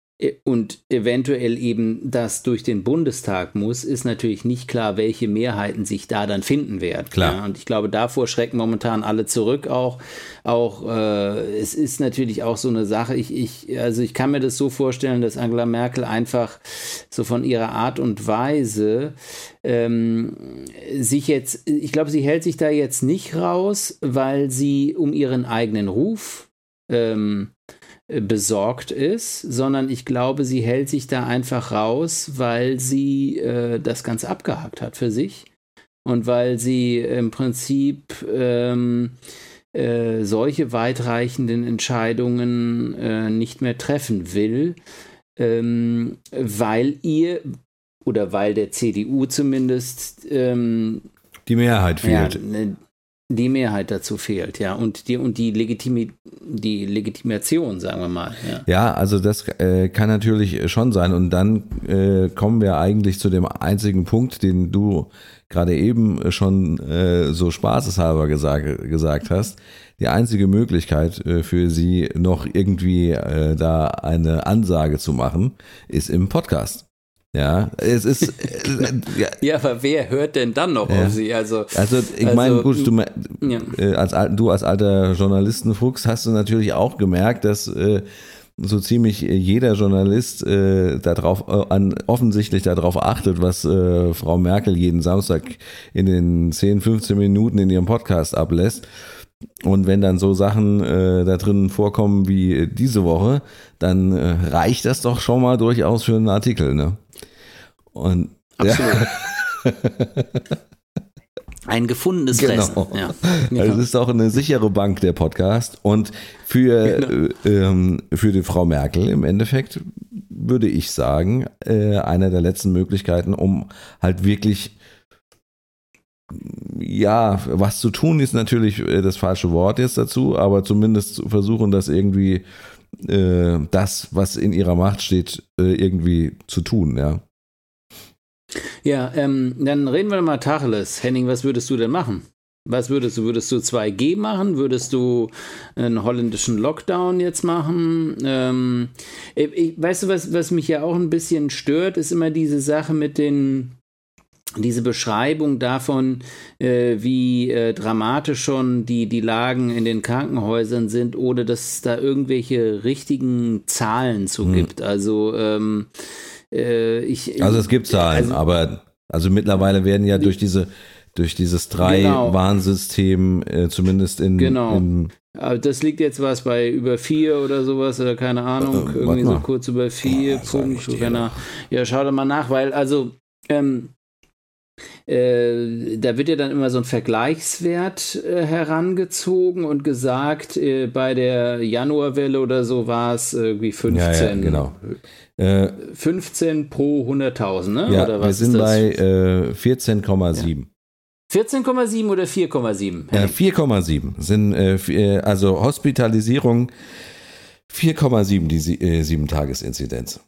und eventuell eben das durch den Bundestag muss, ist natürlich nicht klar, welche Mehrheiten sich da dann finden werden. Klar. Ja, und ich glaube, davor schrecken momentan alle zurück. Auch, auch äh, es ist natürlich auch so eine Sache. Ich, ich, also ich kann mir das so vorstellen, dass Angela Merkel einfach so von ihrer Art und Weise ähm, sich jetzt, ich glaube, sie hält sich da jetzt nicht raus, weil sie um ihren eigenen Ruf ähm, besorgt ist, sondern ich glaube, sie hält sich da einfach raus, weil sie äh, das Ganze abgehakt hat für sich und weil sie im Prinzip ähm, äh, solche weitreichenden Entscheidungen äh, nicht mehr treffen will, ähm, weil ihr oder weil der CDU zumindest ähm, die Mehrheit fehlt. Ja, ne, die Mehrheit dazu fehlt, ja, und die und die, Legitimi die Legitimation, sagen wir mal. Ja, ja also das äh, kann natürlich schon sein. Und dann äh, kommen wir eigentlich zu dem einzigen Punkt, den du gerade eben schon äh, so spaßeshalber gesagt, gesagt hast. Die einzige Möglichkeit äh, für sie noch irgendwie äh, da eine Ansage zu machen, ist im Podcast. Ja, es ist. Äh, ja. aber wer hört denn dann noch ja. auf sie? Also, also ich also, meine, gut, du, ja. äh, als, du als alter Journalistenfuchs hast du natürlich auch gemerkt, dass äh, so ziemlich jeder Journalist äh, darauf äh, an, offensichtlich darauf achtet, was äh, Frau Merkel jeden Samstag in den 10, 15 Minuten in ihrem Podcast ablässt. Und wenn dann so Sachen äh, da drin vorkommen wie diese Woche, dann äh, reicht das doch schon mal durchaus für einen Artikel, ne? Und Absolut. Ja. Ein gefundenes genau. Fressen. Ja. Also es ist auch eine sichere Bank, der Podcast. Und für, genau. äh, ähm, für die Frau Merkel im Endeffekt würde ich sagen, äh, eine der letzten Möglichkeiten, um halt wirklich ja, was zu tun ist natürlich äh, das falsche Wort jetzt dazu, aber zumindest zu versuchen, das irgendwie äh, das, was in ihrer Macht steht, äh, irgendwie zu tun, ja. Ja, ähm, dann reden wir mal Tacheles. Henning, was würdest du denn machen? Was würdest du? Würdest du 2G machen? Würdest du einen holländischen Lockdown jetzt machen? Ähm, ich, weißt du, was, was mich ja auch ein bisschen stört, ist immer diese Sache mit den, diese Beschreibung davon, äh, wie äh, dramatisch schon die, die Lagen in den Krankenhäusern sind, ohne dass es da irgendwelche richtigen Zahlen zu hm. gibt. Also ähm, äh, ich, also es gibt Zahlen, also, aber also mittlerweile werden ja durch diese durch dieses drei genau. Warnsystem äh, zumindest in genau. In, das liegt jetzt was bei über vier oder sowas oder keine Ahnung, äh, irgendwie so kurz über vier oh, Punkt. Ja, schau doch mal nach, weil also ähm, äh, da wird ja dann immer so ein Vergleichswert äh, herangezogen und gesagt, äh, bei der Januarwelle oder so war es irgendwie 15. Ja, ja, genau. 15 pro 100.000, ne? Ja, oder was wir sind bei 14,7. Ja. 14,7 oder 4,7? Ja, 4,7 sind äh, also Hospitalisierung 4,7 die äh, 7-Tages-Inzidenz.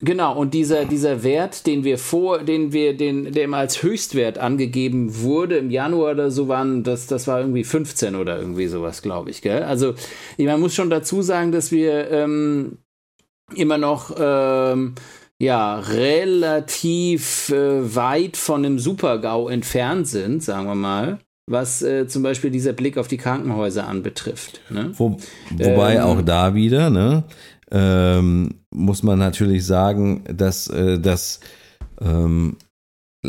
Genau, und dieser, dieser Wert, den wir vor, den wir, den, der immer als Höchstwert angegeben wurde im Januar oder so waren, das, das war irgendwie 15 oder irgendwie sowas, glaube ich, gell? Also, man muss schon dazu sagen, dass wir ähm, immer noch ähm, ja relativ äh, weit von einem Supergau entfernt sind, sagen wir mal was äh, zum Beispiel dieser Blick auf die Krankenhäuser anbetrifft. Ne? Wo, wobei ähm, auch da wieder, ne, ähm, muss man natürlich sagen, dass äh, das ähm,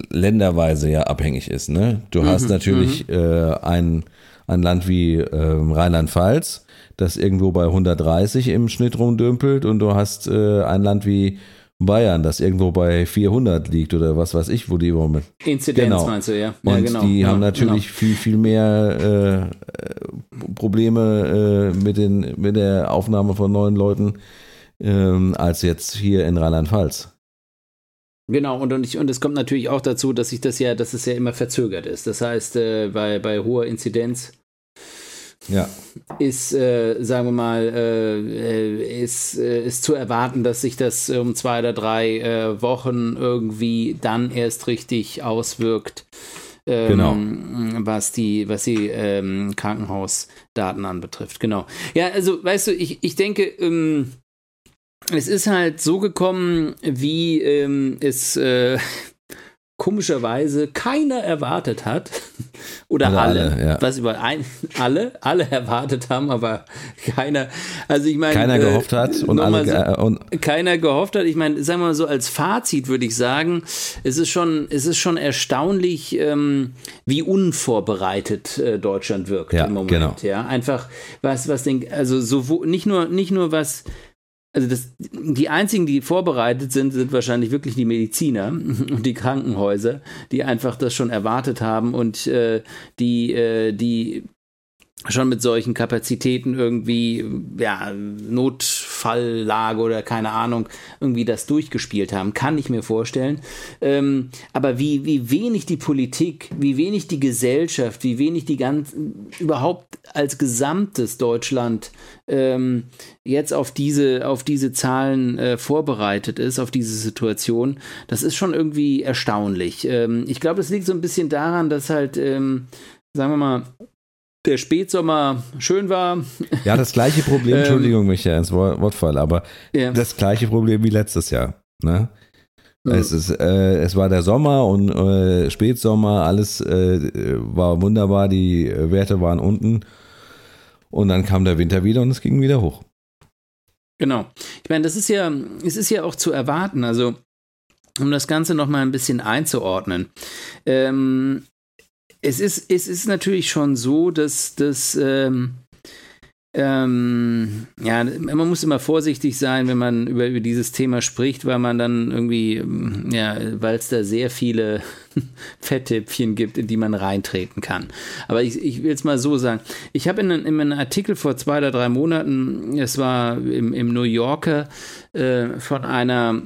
länderweise ja abhängig ist. Ne? Du mhm, hast natürlich mhm. äh, ein, ein Land wie ähm, Rheinland-Pfalz, das irgendwo bei 130 im Schnitt rumdümpelt und du hast äh, ein Land wie Bayern, das irgendwo bei 400 liegt oder was weiß ich, wo die im Moment. Inzidenz genau. meinst du, ja. Und genau. die ja, haben natürlich genau. viel, viel mehr äh, Probleme äh, mit, den, mit der Aufnahme von neuen Leuten ähm, als jetzt hier in Rheinland-Pfalz. Genau, und, und, ich, und es kommt natürlich auch dazu, dass sich das ja, dass es ja immer verzögert ist. Das heißt, äh, bei, bei hoher Inzidenz ja. ist, äh, sagen wir mal, äh, ist, äh, ist zu erwarten, dass sich das um zwei oder drei äh, Wochen irgendwie dann erst richtig auswirkt. Ähm, genau. was die, was die ähm, Krankenhausdaten anbetrifft. Genau. Ja, also weißt du, ich, ich denke, ähm, es ist halt so gekommen, wie ähm, es äh, komischerweise keiner erwartet hat. Oder also alle, alle ja. was über ein, alle, alle erwartet haben, aber keiner, also ich meine. Keiner äh, gehofft hat und, alle, so, und keiner gehofft hat. Ich meine, sagen wir mal so als Fazit würde ich sagen, es ist schon, es ist schon erstaunlich, ähm, wie unvorbereitet äh, Deutschland wirkt ja, im Moment. Genau. Ja, einfach was, was den, also so, nicht nur, nicht nur was, also das, die einzigen, die vorbereitet sind, sind wahrscheinlich wirklich die Mediziner und die Krankenhäuser, die einfach das schon erwartet haben und äh, die, äh, die schon mit solchen Kapazitäten irgendwie, ja, Notfalllage oder keine Ahnung, irgendwie das durchgespielt haben, kann ich mir vorstellen. Ähm, aber wie, wie wenig die Politik, wie wenig die Gesellschaft, wie wenig die ganz, überhaupt als gesamtes Deutschland ähm, jetzt auf diese, auf diese Zahlen äh, vorbereitet ist, auf diese Situation, das ist schon irgendwie erstaunlich. Ähm, ich glaube, das liegt so ein bisschen daran, dass halt, ähm, sagen wir mal, der Spätsommer schön war. Ja, das gleiche Problem, ähm, Entschuldigung, mich ja ins Wortfall, aber ja. das gleiche Problem wie letztes Jahr. Ne? Mhm. Es, ist, äh, es war der Sommer und äh, Spätsommer, alles äh, war wunderbar, die Werte waren unten und dann kam der Winter wieder und es ging wieder hoch. Genau. Ich meine, das ist ja, es ist ja auch zu erwarten, also um das Ganze nochmal ein bisschen einzuordnen. Ähm, es ist, es ist natürlich schon so, dass das, ähm, ähm, ja, man muss immer vorsichtig sein, wenn man über, über dieses Thema spricht, weil man dann irgendwie, ja, weil es da sehr viele Fetttippchen gibt, in die man reintreten kann. Aber ich, ich will es mal so sagen. Ich habe in, in, einem Artikel vor zwei oder drei Monaten, es war im, im New Yorker, äh, von einer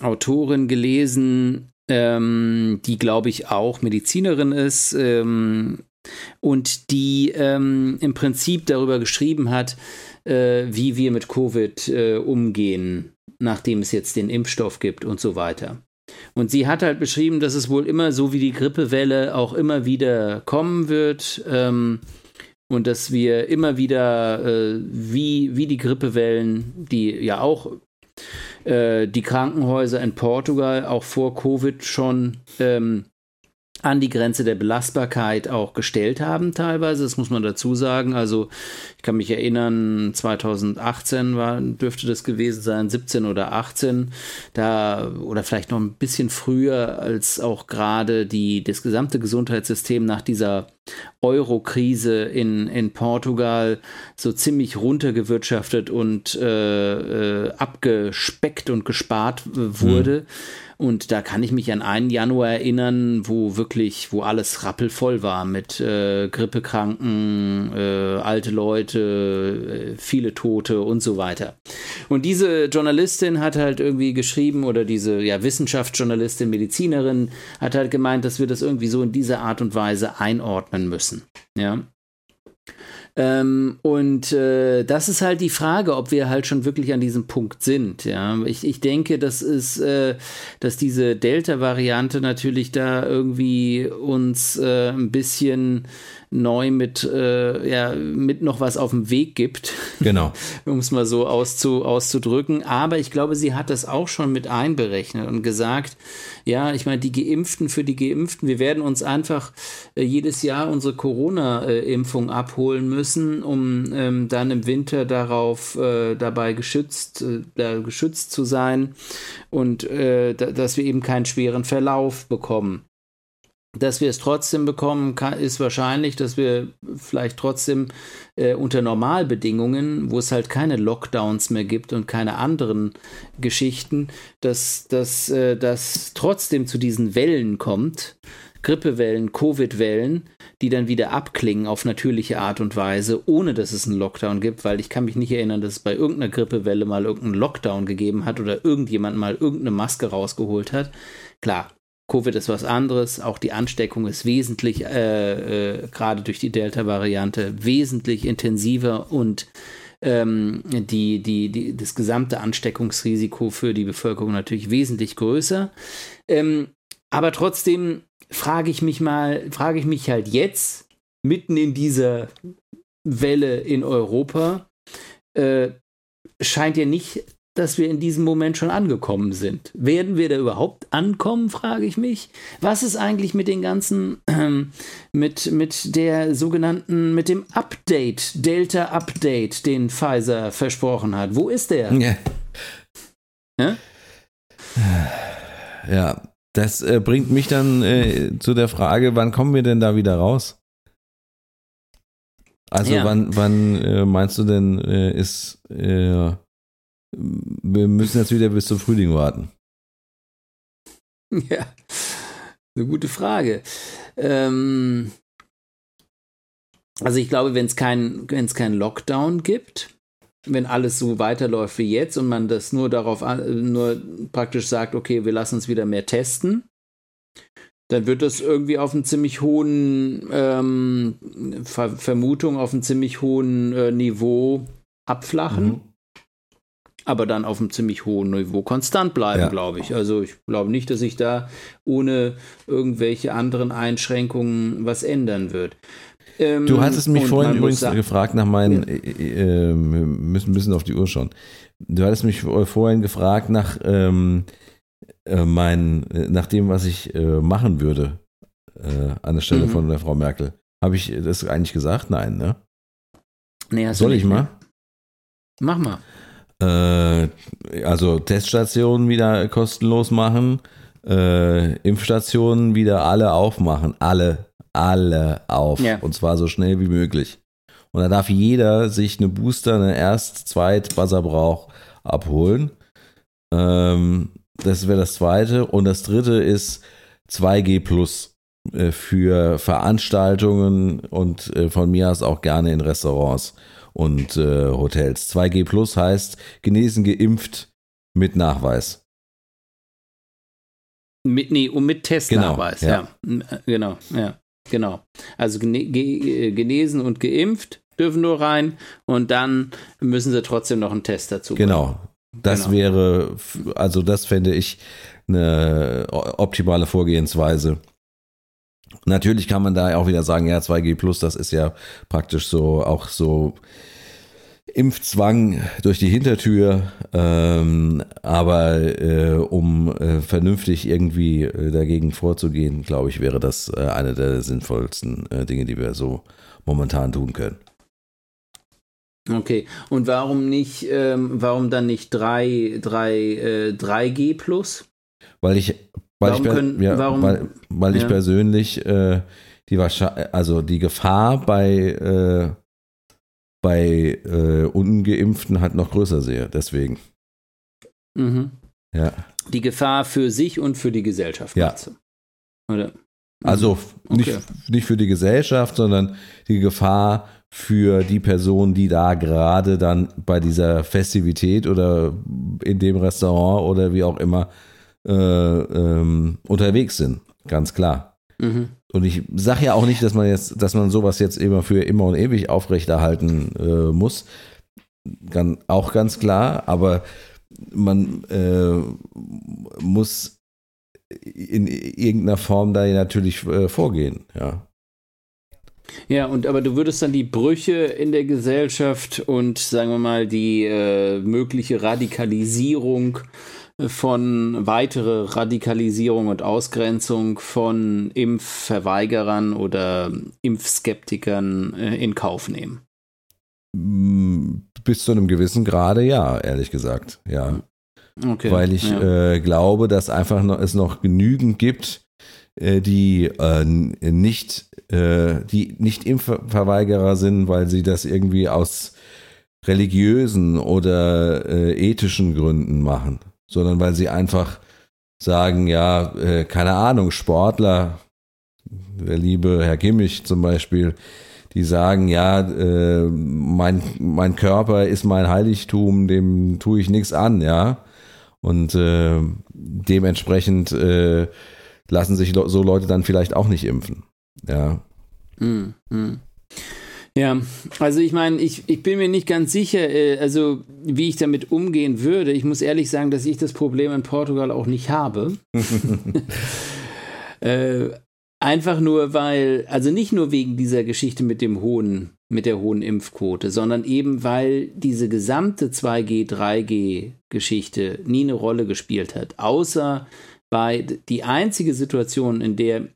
Autorin gelesen, ähm, die, glaube ich, auch Medizinerin ist ähm, und die ähm, im Prinzip darüber geschrieben hat, äh, wie wir mit Covid äh, umgehen, nachdem es jetzt den Impfstoff gibt und so weiter. Und sie hat halt beschrieben, dass es wohl immer so wie die Grippewelle auch immer wieder kommen wird ähm, und dass wir immer wieder äh, wie, wie die Grippewellen, die ja auch äh, die Krankenhäuser in Portugal auch vor Covid schon ähm, an die Grenze der Belastbarkeit auch gestellt haben teilweise, das muss man dazu sagen. Also ich kann mich erinnern, 2018 war, dürfte das gewesen sein, 17 oder 18, da oder vielleicht noch ein bisschen früher, als auch gerade die das gesamte Gesundheitssystem nach dieser Euro-Krise in, in Portugal so ziemlich runtergewirtschaftet und äh, äh, abgespeckt und gespart wurde. Mhm und da kann ich mich an einen Januar erinnern, wo wirklich, wo alles rappelvoll war mit äh, Grippekranken, äh, alte Leute, äh, viele Tote und so weiter. Und diese Journalistin hat halt irgendwie geschrieben, oder diese ja, Wissenschaftsjournalistin, Medizinerin, hat halt gemeint, dass wir das irgendwie so in dieser Art und Weise einordnen müssen. Ja. Ähm, und äh, das ist halt die Frage, ob wir halt schon wirklich an diesem Punkt sind. Ja, ich, ich denke, das ist, äh, dass diese Delta-Variante natürlich da irgendwie uns äh, ein bisschen neu mit, äh, ja, mit noch was auf dem Weg gibt. Genau. um es mal so auszu, auszudrücken. Aber ich glaube, sie hat das auch schon mit einberechnet und gesagt, ja, ich meine, die Geimpften für die Geimpften, wir werden uns einfach äh, jedes Jahr unsere Corona-Impfung abholen müssen, um ähm, dann im Winter darauf äh, dabei geschützt, äh, geschützt zu sein und äh, dass wir eben keinen schweren Verlauf bekommen. Dass wir es trotzdem bekommen, kann, ist wahrscheinlich, dass wir vielleicht trotzdem äh, unter Normalbedingungen, wo es halt keine Lockdowns mehr gibt und keine anderen Geschichten, dass das äh, trotzdem zu diesen Wellen kommt, Grippewellen, Covid-Wellen, die dann wieder abklingen auf natürliche Art und Weise, ohne dass es einen Lockdown gibt, weil ich kann mich nicht erinnern, dass es bei irgendeiner Grippewelle mal irgendeinen Lockdown gegeben hat oder irgendjemand mal irgendeine Maske rausgeholt hat. Klar, Covid ist was anderes, auch die Ansteckung ist wesentlich, äh, äh, gerade durch die Delta-Variante, wesentlich intensiver und ähm, die, die, die, das gesamte Ansteckungsrisiko für die Bevölkerung natürlich wesentlich größer. Ähm, aber trotzdem frage ich mich mal, frage ich mich halt jetzt, mitten in dieser Welle in Europa, äh, scheint ja nicht dass wir in diesem Moment schon angekommen sind. Werden wir da überhaupt ankommen, frage ich mich. Was ist eigentlich mit den ganzen, äh, mit, mit der sogenannten, mit dem Update, Delta Update, den Pfizer versprochen hat? Wo ist der? Ja. Ja, ja das äh, bringt mich dann äh, zu der Frage, wann kommen wir denn da wieder raus? Also ja. wann, wann äh, meinst du denn, äh, ist äh, wir müssen jetzt wieder bis zum Frühling warten. Ja, eine gute Frage. Ähm, also ich glaube, wenn es keinen kein Lockdown gibt, wenn alles so weiterläuft wie jetzt und man das nur darauf nur praktisch sagt, okay, wir lassen uns wieder mehr testen, dann wird das irgendwie auf einen ziemlich hohen ähm, Ver Vermutung auf einem ziemlich hohen äh, Niveau abflachen. Mhm aber dann auf einem ziemlich hohen Niveau konstant bleiben, ja. glaube ich. Also ich glaube nicht, dass sich da ohne irgendwelche anderen Einschränkungen was ändern wird. Ähm, du hattest mich vorhin übrigens gefragt nach meinen, ja. äh, äh, müssen ein bisschen auf die Uhr schauen. Du hattest mich vorhin gefragt nach ähm, äh, mein, nach dem, was ich äh, machen würde äh, an der Stelle mhm. von der Frau Merkel. Habe ich das eigentlich gesagt? Nein, ne? Nee, Soll ich mal? Mach mal. Äh, also Teststationen wieder kostenlos machen, äh, Impfstationen wieder alle aufmachen, alle, alle auf. Ja. Und zwar so schnell wie möglich. Und da darf jeder sich eine Booster, eine Erst-, Zweit-, was er braucht, abholen. Ähm, das wäre das zweite. Und das dritte ist 2G Plus äh, für Veranstaltungen und äh, von mir aus auch gerne in Restaurants und äh, Hotels. 2G Plus heißt genesen, geimpft mit Nachweis. Mit, nee, und mit Testnachweis, genau, ja. ja. Äh, genau, ja, genau. Also äh, genesen und geimpft dürfen nur rein und dann müssen sie trotzdem noch einen Test dazu. Genau. Das genau. wäre, also das fände ich eine optimale Vorgehensweise. Natürlich kann man da auch wieder sagen, ja, 2G Plus, das ist ja praktisch so auch so Impfzwang durch die Hintertür, ähm, aber äh, um äh, vernünftig irgendwie äh, dagegen vorzugehen, glaube ich, wäre das äh, eine der sinnvollsten äh, Dinge, die wir so momentan tun können. Okay, und warum nicht, ähm, warum dann nicht 3, 3, 3G plus? Weil ich, weil warum ich, können, ja, warum, weil, weil ich persönlich äh, die also die Gefahr bei bei äh, Ungeimpften halt noch größer sehe. Deswegen. Mhm. Ja. Die Gefahr für sich und für die Gesellschaft. Ja. Oder? Also mhm. nicht, okay. nicht für die Gesellschaft, sondern die Gefahr für die Personen, die da gerade dann bei dieser Festivität oder in dem Restaurant oder wie auch immer äh, ähm, unterwegs sind. Ganz klar. Mhm. Und ich sage ja auch nicht, dass man jetzt, dass man sowas jetzt immer für immer und ewig aufrechterhalten äh, muss. Gan, auch ganz klar, aber man äh, muss in irgendeiner Form da natürlich äh, vorgehen, ja. Ja, und aber du würdest dann die Brüche in der Gesellschaft und sagen wir mal die äh, mögliche Radikalisierung von weitere Radikalisierung und Ausgrenzung von Impfverweigerern oder Impfskeptikern äh, in Kauf nehmen. Mm, bis zu einem gewissen Grade ja, ehrlich gesagt, ja. Okay, Weil ich ja. äh, glaube, dass einfach noch, es noch genügend gibt, äh, die äh, nicht, äh, die nicht Impfverweigerer sind, weil sie das irgendwie aus religiösen oder äh, ethischen Gründen machen sondern weil sie einfach sagen, ja, äh, keine Ahnung, Sportler, der liebe Herr Kimmich zum Beispiel, die sagen, ja, äh, mein, mein Körper ist mein Heiligtum, dem tue ich nichts an, ja. Und äh, dementsprechend äh, lassen sich so Leute dann vielleicht auch nicht impfen. Ja. Mm, mm. Ja, also ich meine, ich, ich bin mir nicht ganz sicher, äh, also wie ich damit umgehen würde. Ich muss ehrlich sagen, dass ich das Problem in Portugal auch nicht habe. äh, einfach nur, weil, also nicht nur wegen dieser Geschichte mit dem hohen, mit der hohen Impfquote, sondern eben, weil diese gesamte 2G, 3G-Geschichte nie eine Rolle gespielt hat. Außer bei die einzige Situation, in der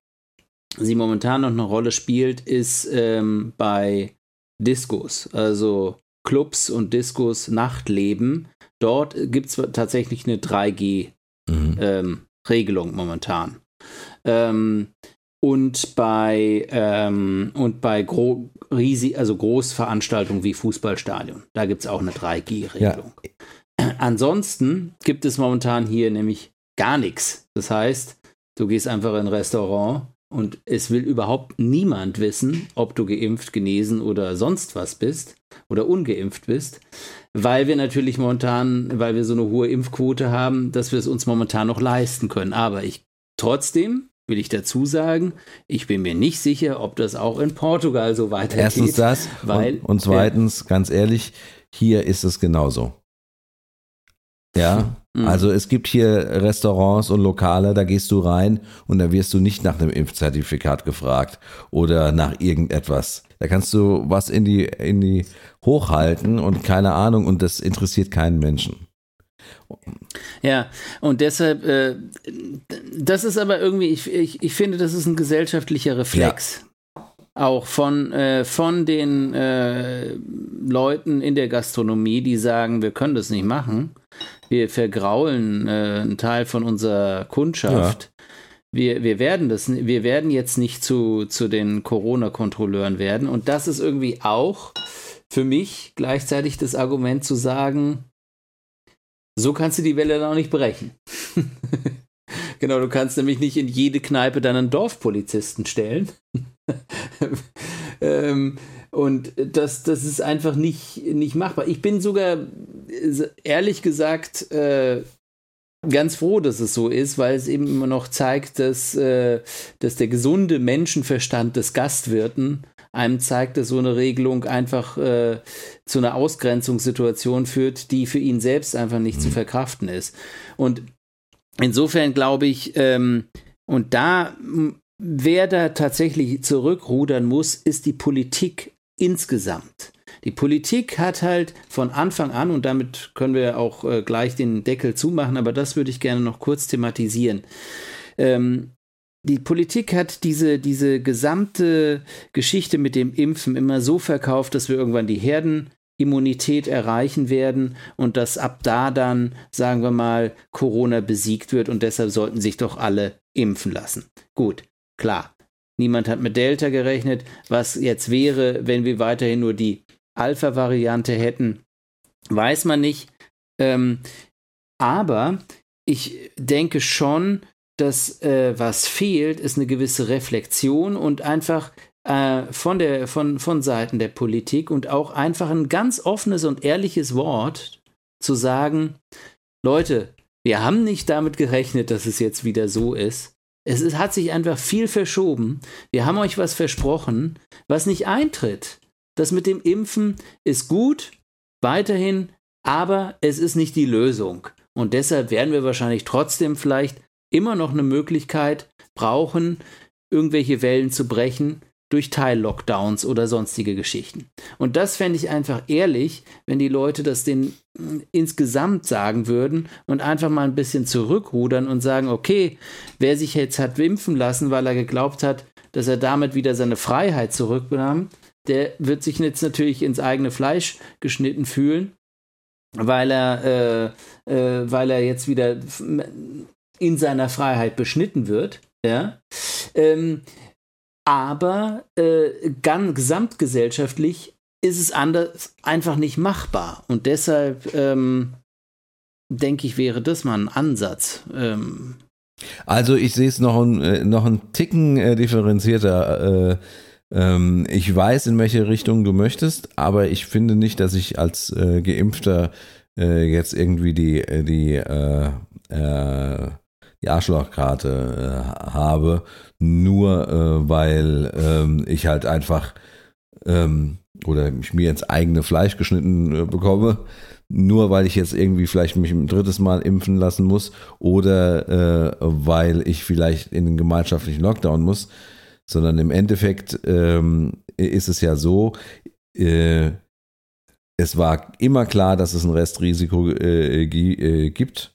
sie momentan noch eine Rolle spielt, ist ähm, bei Diskos, also Clubs und Diskos, Nachtleben. Dort gibt es tatsächlich eine 3G-Regelung mhm. ähm, momentan. Ähm, und bei, ähm, und bei Gro riesig, also Großveranstaltungen wie Fußballstadion, da gibt es auch eine 3G-Regelung. Ja. Ansonsten gibt es momentan hier nämlich gar nichts. Das heißt, du gehst einfach in ein Restaurant und es will überhaupt niemand wissen, ob du geimpft, genesen oder sonst was bist oder ungeimpft bist, weil wir natürlich momentan, weil wir so eine hohe Impfquote haben, dass wir es uns momentan noch leisten können. Aber ich trotzdem will ich dazu sagen, ich bin mir nicht sicher, ob das auch in Portugal so weitergeht. Erstens das weil, und, und zweitens, äh, ganz ehrlich, hier ist es genauso. Ja, mhm. also es gibt hier Restaurants und Lokale, da gehst du rein und da wirst du nicht nach einem Impfzertifikat gefragt oder nach irgendetwas. Da kannst du was in die, in die hochhalten und keine Ahnung und das interessiert keinen Menschen. Ja, und deshalb, äh, das ist aber irgendwie, ich, ich, ich finde, das ist ein gesellschaftlicher Reflex. Ja auch von, äh, von den äh, Leuten in der Gastronomie, die sagen, wir können das nicht machen wir vergraulen äh, einen Teil von unserer Kundschaft. Ja. Wir, wir werden das, wir werden jetzt nicht zu, zu den Corona-Kontrolleuren werden. Und das ist irgendwie auch für mich gleichzeitig das Argument zu sagen, so kannst du die Welle dann auch nicht brechen. genau, du kannst nämlich nicht in jede Kneipe deinen Dorfpolizisten stellen. ähm, und das, das ist einfach nicht, nicht machbar. Ich bin sogar, ehrlich gesagt, äh, ganz froh, dass es so ist, weil es eben immer noch zeigt, dass, äh, dass der gesunde Menschenverstand des Gastwirten einem zeigt, dass so eine Regelung einfach äh, zu einer Ausgrenzungssituation führt, die für ihn selbst einfach nicht mhm. zu verkraften ist. Und insofern glaube ich, ähm, und da Wer da tatsächlich zurückrudern muss, ist die Politik insgesamt. Die Politik hat halt von Anfang an, und damit können wir auch äh, gleich den Deckel zumachen, aber das würde ich gerne noch kurz thematisieren. Ähm, die Politik hat diese, diese gesamte Geschichte mit dem Impfen immer so verkauft, dass wir irgendwann die Herdenimmunität erreichen werden und dass ab da dann, sagen wir mal, Corona besiegt wird und deshalb sollten sich doch alle impfen lassen. Gut, klar, Niemand hat mit Delta gerechnet. Was jetzt wäre, wenn wir weiterhin nur die Alpha-Variante hätten, weiß man nicht. Ähm, aber ich denke schon, dass äh, was fehlt, ist eine gewisse Reflexion und einfach äh, von, der, von, von Seiten der Politik und auch einfach ein ganz offenes und ehrliches Wort zu sagen, Leute, wir haben nicht damit gerechnet, dass es jetzt wieder so ist. Es ist, hat sich einfach viel verschoben. Wir haben euch was versprochen, was nicht eintritt. Das mit dem Impfen ist gut, weiterhin, aber es ist nicht die Lösung. Und deshalb werden wir wahrscheinlich trotzdem vielleicht immer noch eine Möglichkeit brauchen, irgendwelche Wellen zu brechen, durch Teil-Lockdowns oder sonstige Geschichten. Und das fände ich einfach ehrlich, wenn die Leute das den insgesamt sagen würden und einfach mal ein bisschen zurückrudern und sagen, okay, wer sich jetzt hat impfen lassen, weil er geglaubt hat, dass er damit wieder seine Freiheit zurückbekam, der wird sich jetzt natürlich ins eigene Fleisch geschnitten fühlen, weil er, äh, äh, weil er jetzt wieder in seiner Freiheit beschnitten wird. Ja. Ähm, aber äh, ganz gesamtgesellschaftlich ist es anders einfach nicht machbar. Und deshalb ähm, denke ich, wäre das mal ein Ansatz. Ähm, also ich sehe es noch, ein, äh, noch einen Ticken äh, differenzierter. Äh, ähm, ich weiß, in welche Richtung du möchtest, aber ich finde nicht, dass ich als äh, Geimpfter äh, jetzt irgendwie die, die, die Arschlochkarte habe, nur weil ähm, ich halt einfach ähm, oder ich mir ins eigene Fleisch geschnitten äh, bekomme, nur weil ich jetzt irgendwie vielleicht mich ein drittes Mal impfen lassen muss oder äh, weil ich vielleicht in den gemeinschaftlichen Lockdown muss, sondern im Endeffekt ähm, ist es ja so, äh, es war immer klar, dass es ein Restrisiko äh, äh gibt.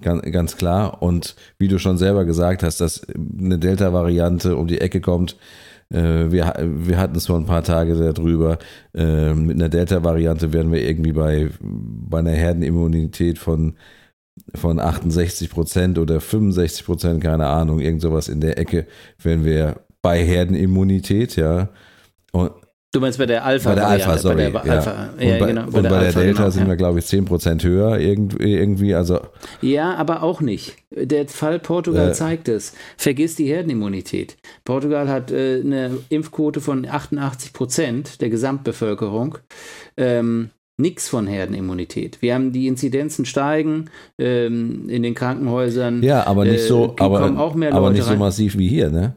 Ganz, ganz klar. Und wie du schon selber gesagt hast, dass eine Delta-Variante um die Ecke kommt, äh, wir, wir hatten es vor ein paar Tagen darüber. Äh, mit einer Delta-Variante werden wir irgendwie bei, bei einer Herdenimmunität von, von 68 Prozent oder 65 Prozent, keine Ahnung, irgend sowas in der Ecke, wenn wir bei Herdenimmunität, ja. Und, Du meinst bei der Alpha? Bei der Alpha, sorry. Bei der Alpha, ja. und bei, genau, bei und der, bei der Alpha, Delta genau, sind ja. wir, glaube ich, 10% höher irgendwie, also. Ja, aber auch nicht. Der Fall Portugal äh, zeigt es. Vergiss die Herdenimmunität. Portugal hat äh, eine Impfquote von 88% der Gesamtbevölkerung. Ähm, Nix von Herdenimmunität. Wir haben die Inzidenzen steigen ähm, in den Krankenhäusern. Ja, aber nicht so, äh, aber, aber nicht so massiv wie hier, ne?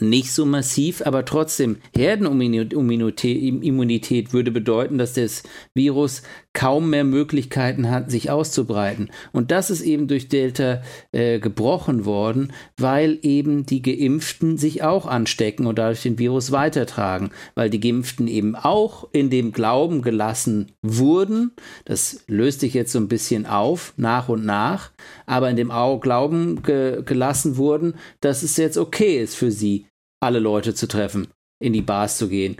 Nicht so massiv, aber trotzdem. Herdenimmunität würde bedeuten, dass das Virus kaum mehr Möglichkeiten hat, sich auszubreiten. Und das ist eben durch Delta äh, gebrochen worden, weil eben die Geimpften sich auch anstecken und dadurch den Virus weitertragen, weil die Geimpften eben auch in dem Glauben gelassen wurden. Das löst sich jetzt so ein bisschen auf, nach und nach, aber in dem Glauben ge gelassen wurden, dass es jetzt okay ist für sie, alle Leute zu treffen, in die Bars zu gehen,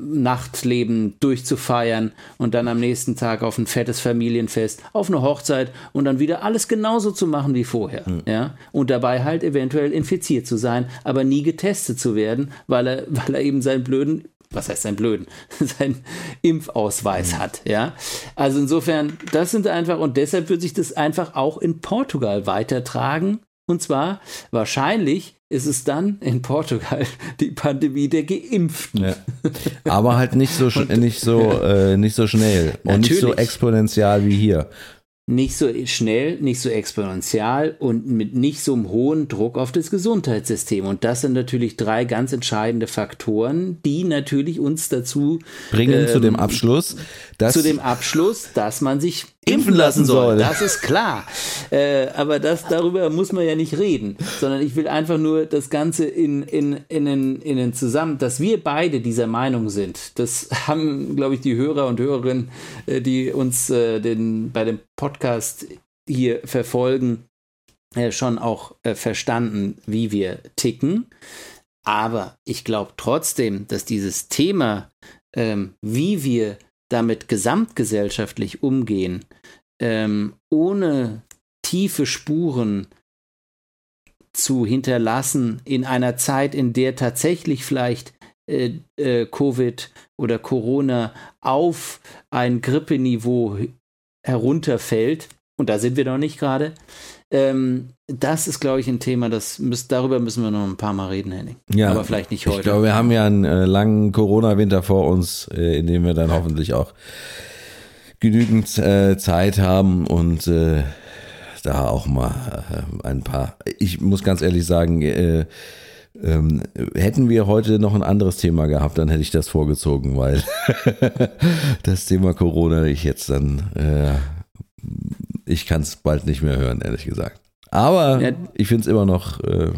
Nachtleben durchzufeiern und dann am nächsten Tag auf ein fettes Familienfest, auf eine Hochzeit und dann wieder alles genauso zu machen wie vorher. Mhm. Ja? Und dabei halt eventuell infiziert zu sein, aber nie getestet zu werden, weil er, weil er eben seinen blöden was heißt sein Blöden, sein Impfausweis mhm. hat, ja. Also insofern, das sind einfach, und deshalb wird sich das einfach auch in Portugal weitertragen. Und zwar wahrscheinlich ist es dann in Portugal die Pandemie der Geimpften. Ja. Aber halt nicht so, nicht so, äh, nicht so schnell und Natürlich. nicht so exponentiell wie hier nicht so schnell, nicht so exponentiell und mit nicht so einem hohen Druck auf das Gesundheitssystem. Und das sind natürlich drei ganz entscheidende Faktoren, die natürlich uns dazu bringen ähm, zu dem ähm, Abschluss, dass zu dem Abschluss, dass man sich impfen lassen soll. Das ist klar. Äh, aber das, darüber muss man ja nicht reden, sondern ich will einfach nur das Ganze in, in, in, in, in den zusammen, dass wir beide dieser Meinung sind. Das haben, glaube ich, die Hörer und Hörerinnen, äh, die uns äh, den, bei dem Podcast hier verfolgen, äh, schon auch äh, verstanden, wie wir ticken. Aber ich glaube trotzdem, dass dieses Thema, ähm, wie wir damit gesamtgesellschaftlich umgehen, ähm, ohne tiefe Spuren zu hinterlassen in einer Zeit, in der tatsächlich vielleicht äh, äh, Covid oder Corona auf ein Grippeniveau herunterfällt, und da sind wir noch nicht gerade, ähm, das ist, glaube ich, ein Thema, das müß, darüber müssen wir noch ein paar Mal reden, Henning. Ja, aber vielleicht nicht heute. Ich glaube, wir haben ja einen äh, langen Corona-Winter vor uns, äh, in dem wir dann hoffentlich auch genügend äh, Zeit haben und äh, da auch mal äh, ein paar. Ich muss ganz ehrlich sagen, äh, ähm, hätten wir heute noch ein anderes Thema gehabt, dann hätte ich das vorgezogen, weil das Thema Corona ich jetzt dann ich kann es bald nicht mehr hören, ehrlich gesagt. Aber ja. ich finde es immer noch äh,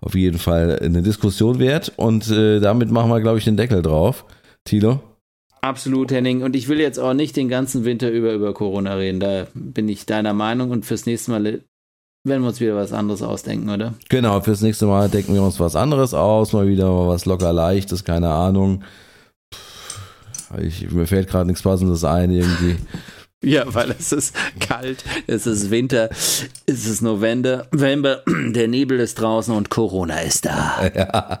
auf jeden Fall eine Diskussion wert und äh, damit machen wir, glaube ich, den Deckel drauf. Tilo? Absolut, Henning. Und ich will jetzt auch nicht den ganzen Winter über über Corona reden. Da bin ich deiner Meinung und fürs nächste Mal werden wir uns wieder was anderes ausdenken, oder? Genau, fürs nächste Mal denken wir uns was anderes aus, mal wieder was locker leichtes, keine Ahnung. Ich, mir fällt gerade nichts Passendes ein irgendwie. Ja, weil es ist kalt, es ist Winter, es ist November, November, der Nebel ist draußen und Corona ist da. Ja.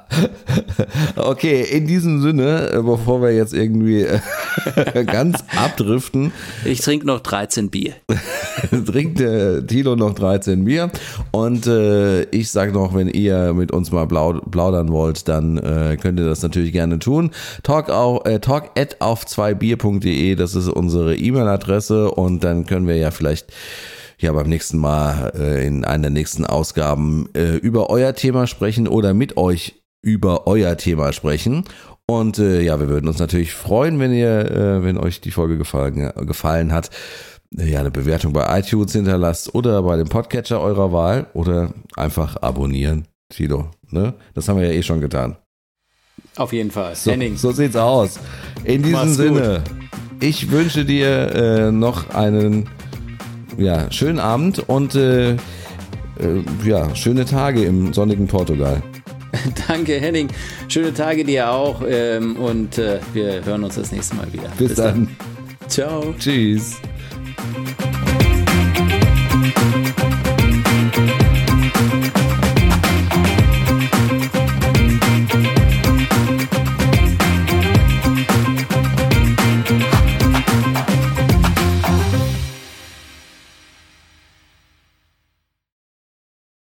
Okay, in diesem Sinne, äh, bevor wir jetzt irgendwie äh, ganz abdriften. Ich trinke noch 13 Bier. Trinkt der Tilo noch 13 Bier. Und äh, ich sage noch, wenn ihr mit uns mal plaudern wollt, dann äh, könnt ihr das natürlich gerne tun. Talk, auch, äh, talk at auf 2bier.de, das ist unsere E-Mail-Adresse. Adresse und dann können wir ja vielleicht ja beim nächsten Mal äh, in einer der nächsten Ausgaben äh, über euer Thema sprechen oder mit euch über euer Thema sprechen. Und äh, ja, wir würden uns natürlich freuen, wenn ihr, äh, wenn euch die Folge gefallen, gefallen hat, äh, ja, eine Bewertung bei iTunes hinterlasst oder bei dem Podcatcher eurer Wahl oder einfach abonnieren. Tilo, ne? Das haben wir ja eh schon getan. Auf jeden Fall. So, Henning. so sieht's aus. In diesem Sinne. Gut. Ich wünsche dir äh, noch einen ja, schönen Abend und äh, äh, ja, schöne Tage im sonnigen Portugal. Danke, Henning. Schöne Tage dir auch ähm, und äh, wir hören uns das nächste Mal wieder. Bis, Bis dann. dann. Ciao. Tschüss.